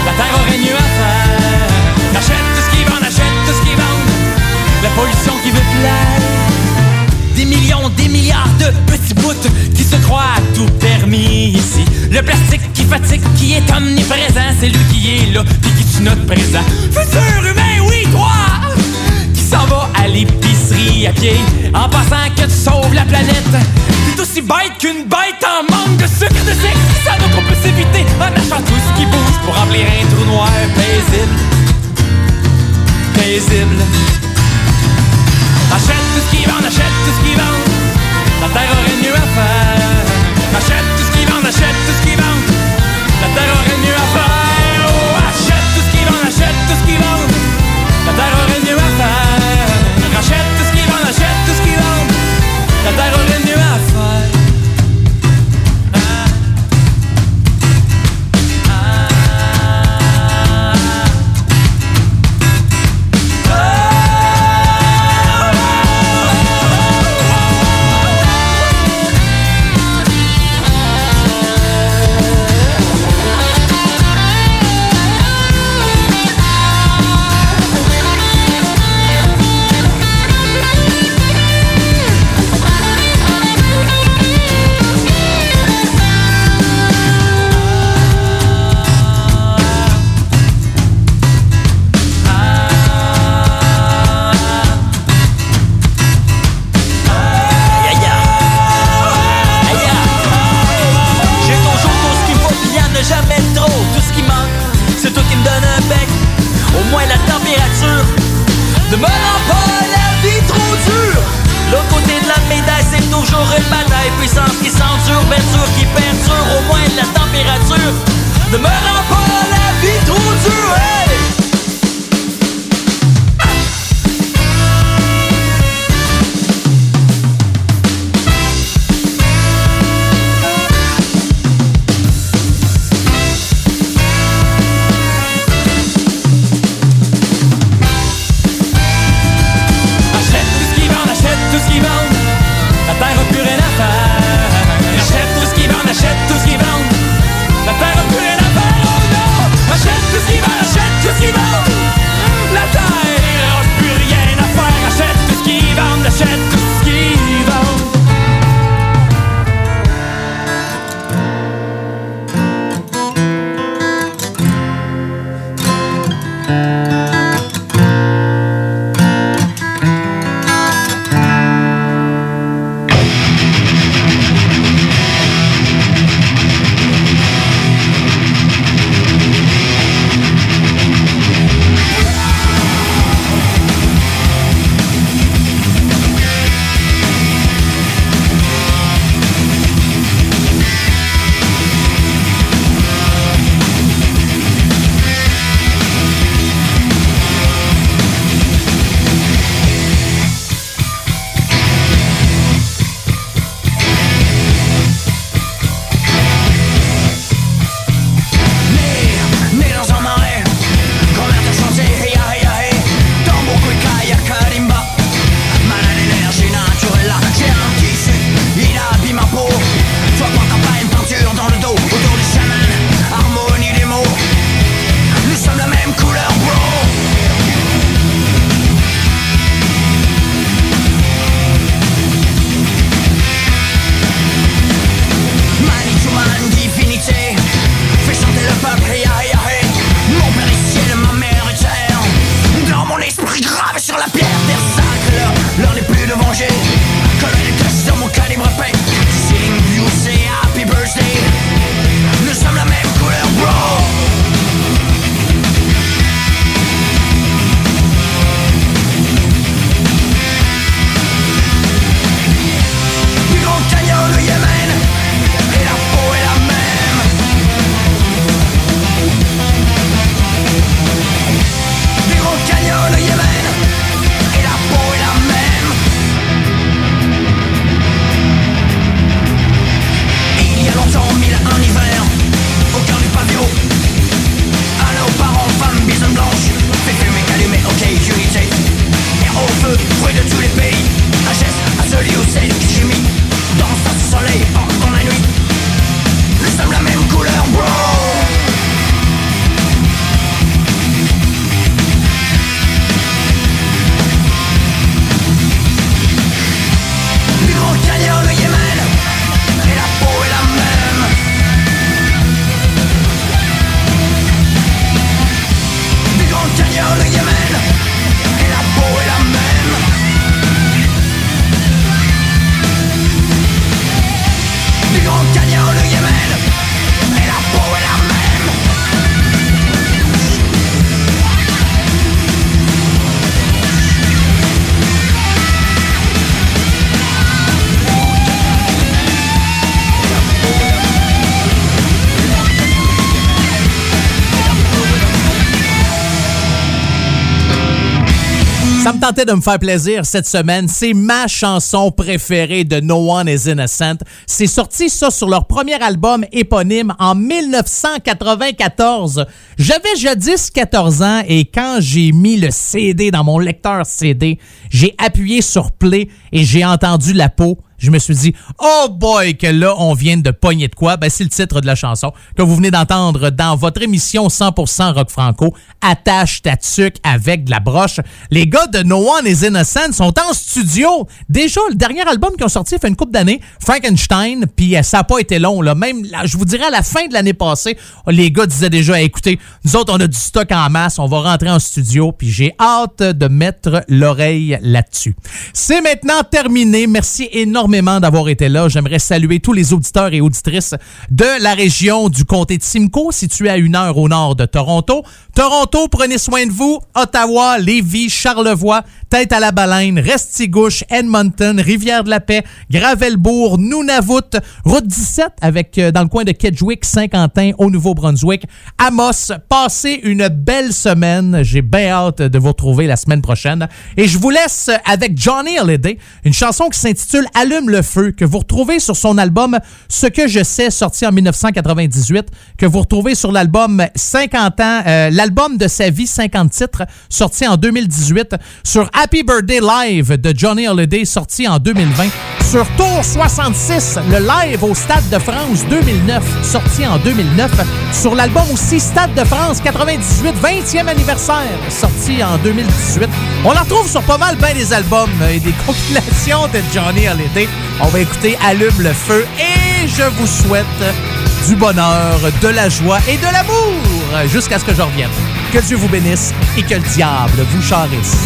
La terre aurait mieux à faire. Achète tout ce qu'ils vendent, achète tout ce qu'ils vendent. La pollution qui veut plaire. Des millions, des milliards de petits bouts qui se croient à tout permis ici. Le plastique qui fatigue, qui est omniprésent, c'est lui qui est là, puis qui tue notre présent. Futur humain, oui, toi! Qui s'en va à l'épicerie à pied, en pensant que tu sauves la planète. T'es aussi bête qu'une bête en manque de sucre de sexe. Qui savent qu'on peut s'éviter en achetant tout ce qui bouge pour remplir un trou noir paisible. Paisible. Achète tout ce qu'ils vendent, achète tentait de me faire plaisir cette semaine. C'est ma chanson préférée de No One is Innocent. C'est sorti ça sur leur premier album éponyme en 1994. J'avais jadis 14 ans et quand j'ai mis le CD dans mon lecteur CD, j'ai appuyé sur play et j'ai entendu la peau. Je me suis dit, oh boy, que là, on vient de pogner de quoi. Ben, c'est le titre de la chanson que vous venez d'entendre dans votre émission 100% rock franco. Attache ta tuque avec de la broche. Les gars de No One is Innocent sont en studio. Déjà, le dernier album qu'ils ont sorti fait une couple d'années, Frankenstein, puis euh, ça n'a pas été long. Là. Même, je vous dirais, à la fin de l'année passée, les gars disaient déjà, écoutez, nous autres, on a du stock en masse, on va rentrer en studio, puis j'ai hâte de mettre l'oreille là-dessus. C'est maintenant terminé. Merci énormément d'avoir été là. J'aimerais saluer tous les auditeurs et auditrices de la région du comté de Simcoe, située à une heure au nord de Toronto. Toronto, prenez soin de vous. Ottawa, Lévis, Charlevoix, Tête à la Baleine, Restigouche, Edmonton, Rivière-de-la-Paix, Gravelbourg, Nunavut, Route 17 avec euh, dans le coin de Kedgewick, Saint-Quentin, au Nouveau-Brunswick, Amos. Passez une belle semaine. J'ai bien hâte de vous retrouver la semaine prochaine. Et je vous laisse avec Johnny Hallyday, une chanson qui s'intitule Allume le feu, que vous retrouvez sur son album Ce que je sais, sorti en 1998, que vous retrouvez sur l'album 50 ans, euh, l'album de sa vie, 50 titres, sorti en 2018, sur Happy Birthday Live de Johnny Holiday, sorti en 2020, sur Tour 66, le live au Stade de France 2009, sorti en 2009, sur l'album aussi Stade de France 98, 20e anniversaire, sorti en 2018. On la retrouve sur pas mal bien des albums et des compilations de Johnny On va écouter Allume le feu et je vous souhaite du bonheur, de la joie et de l'amour jusqu'à ce que je revienne. Que Dieu vous bénisse et que le diable vous charisse.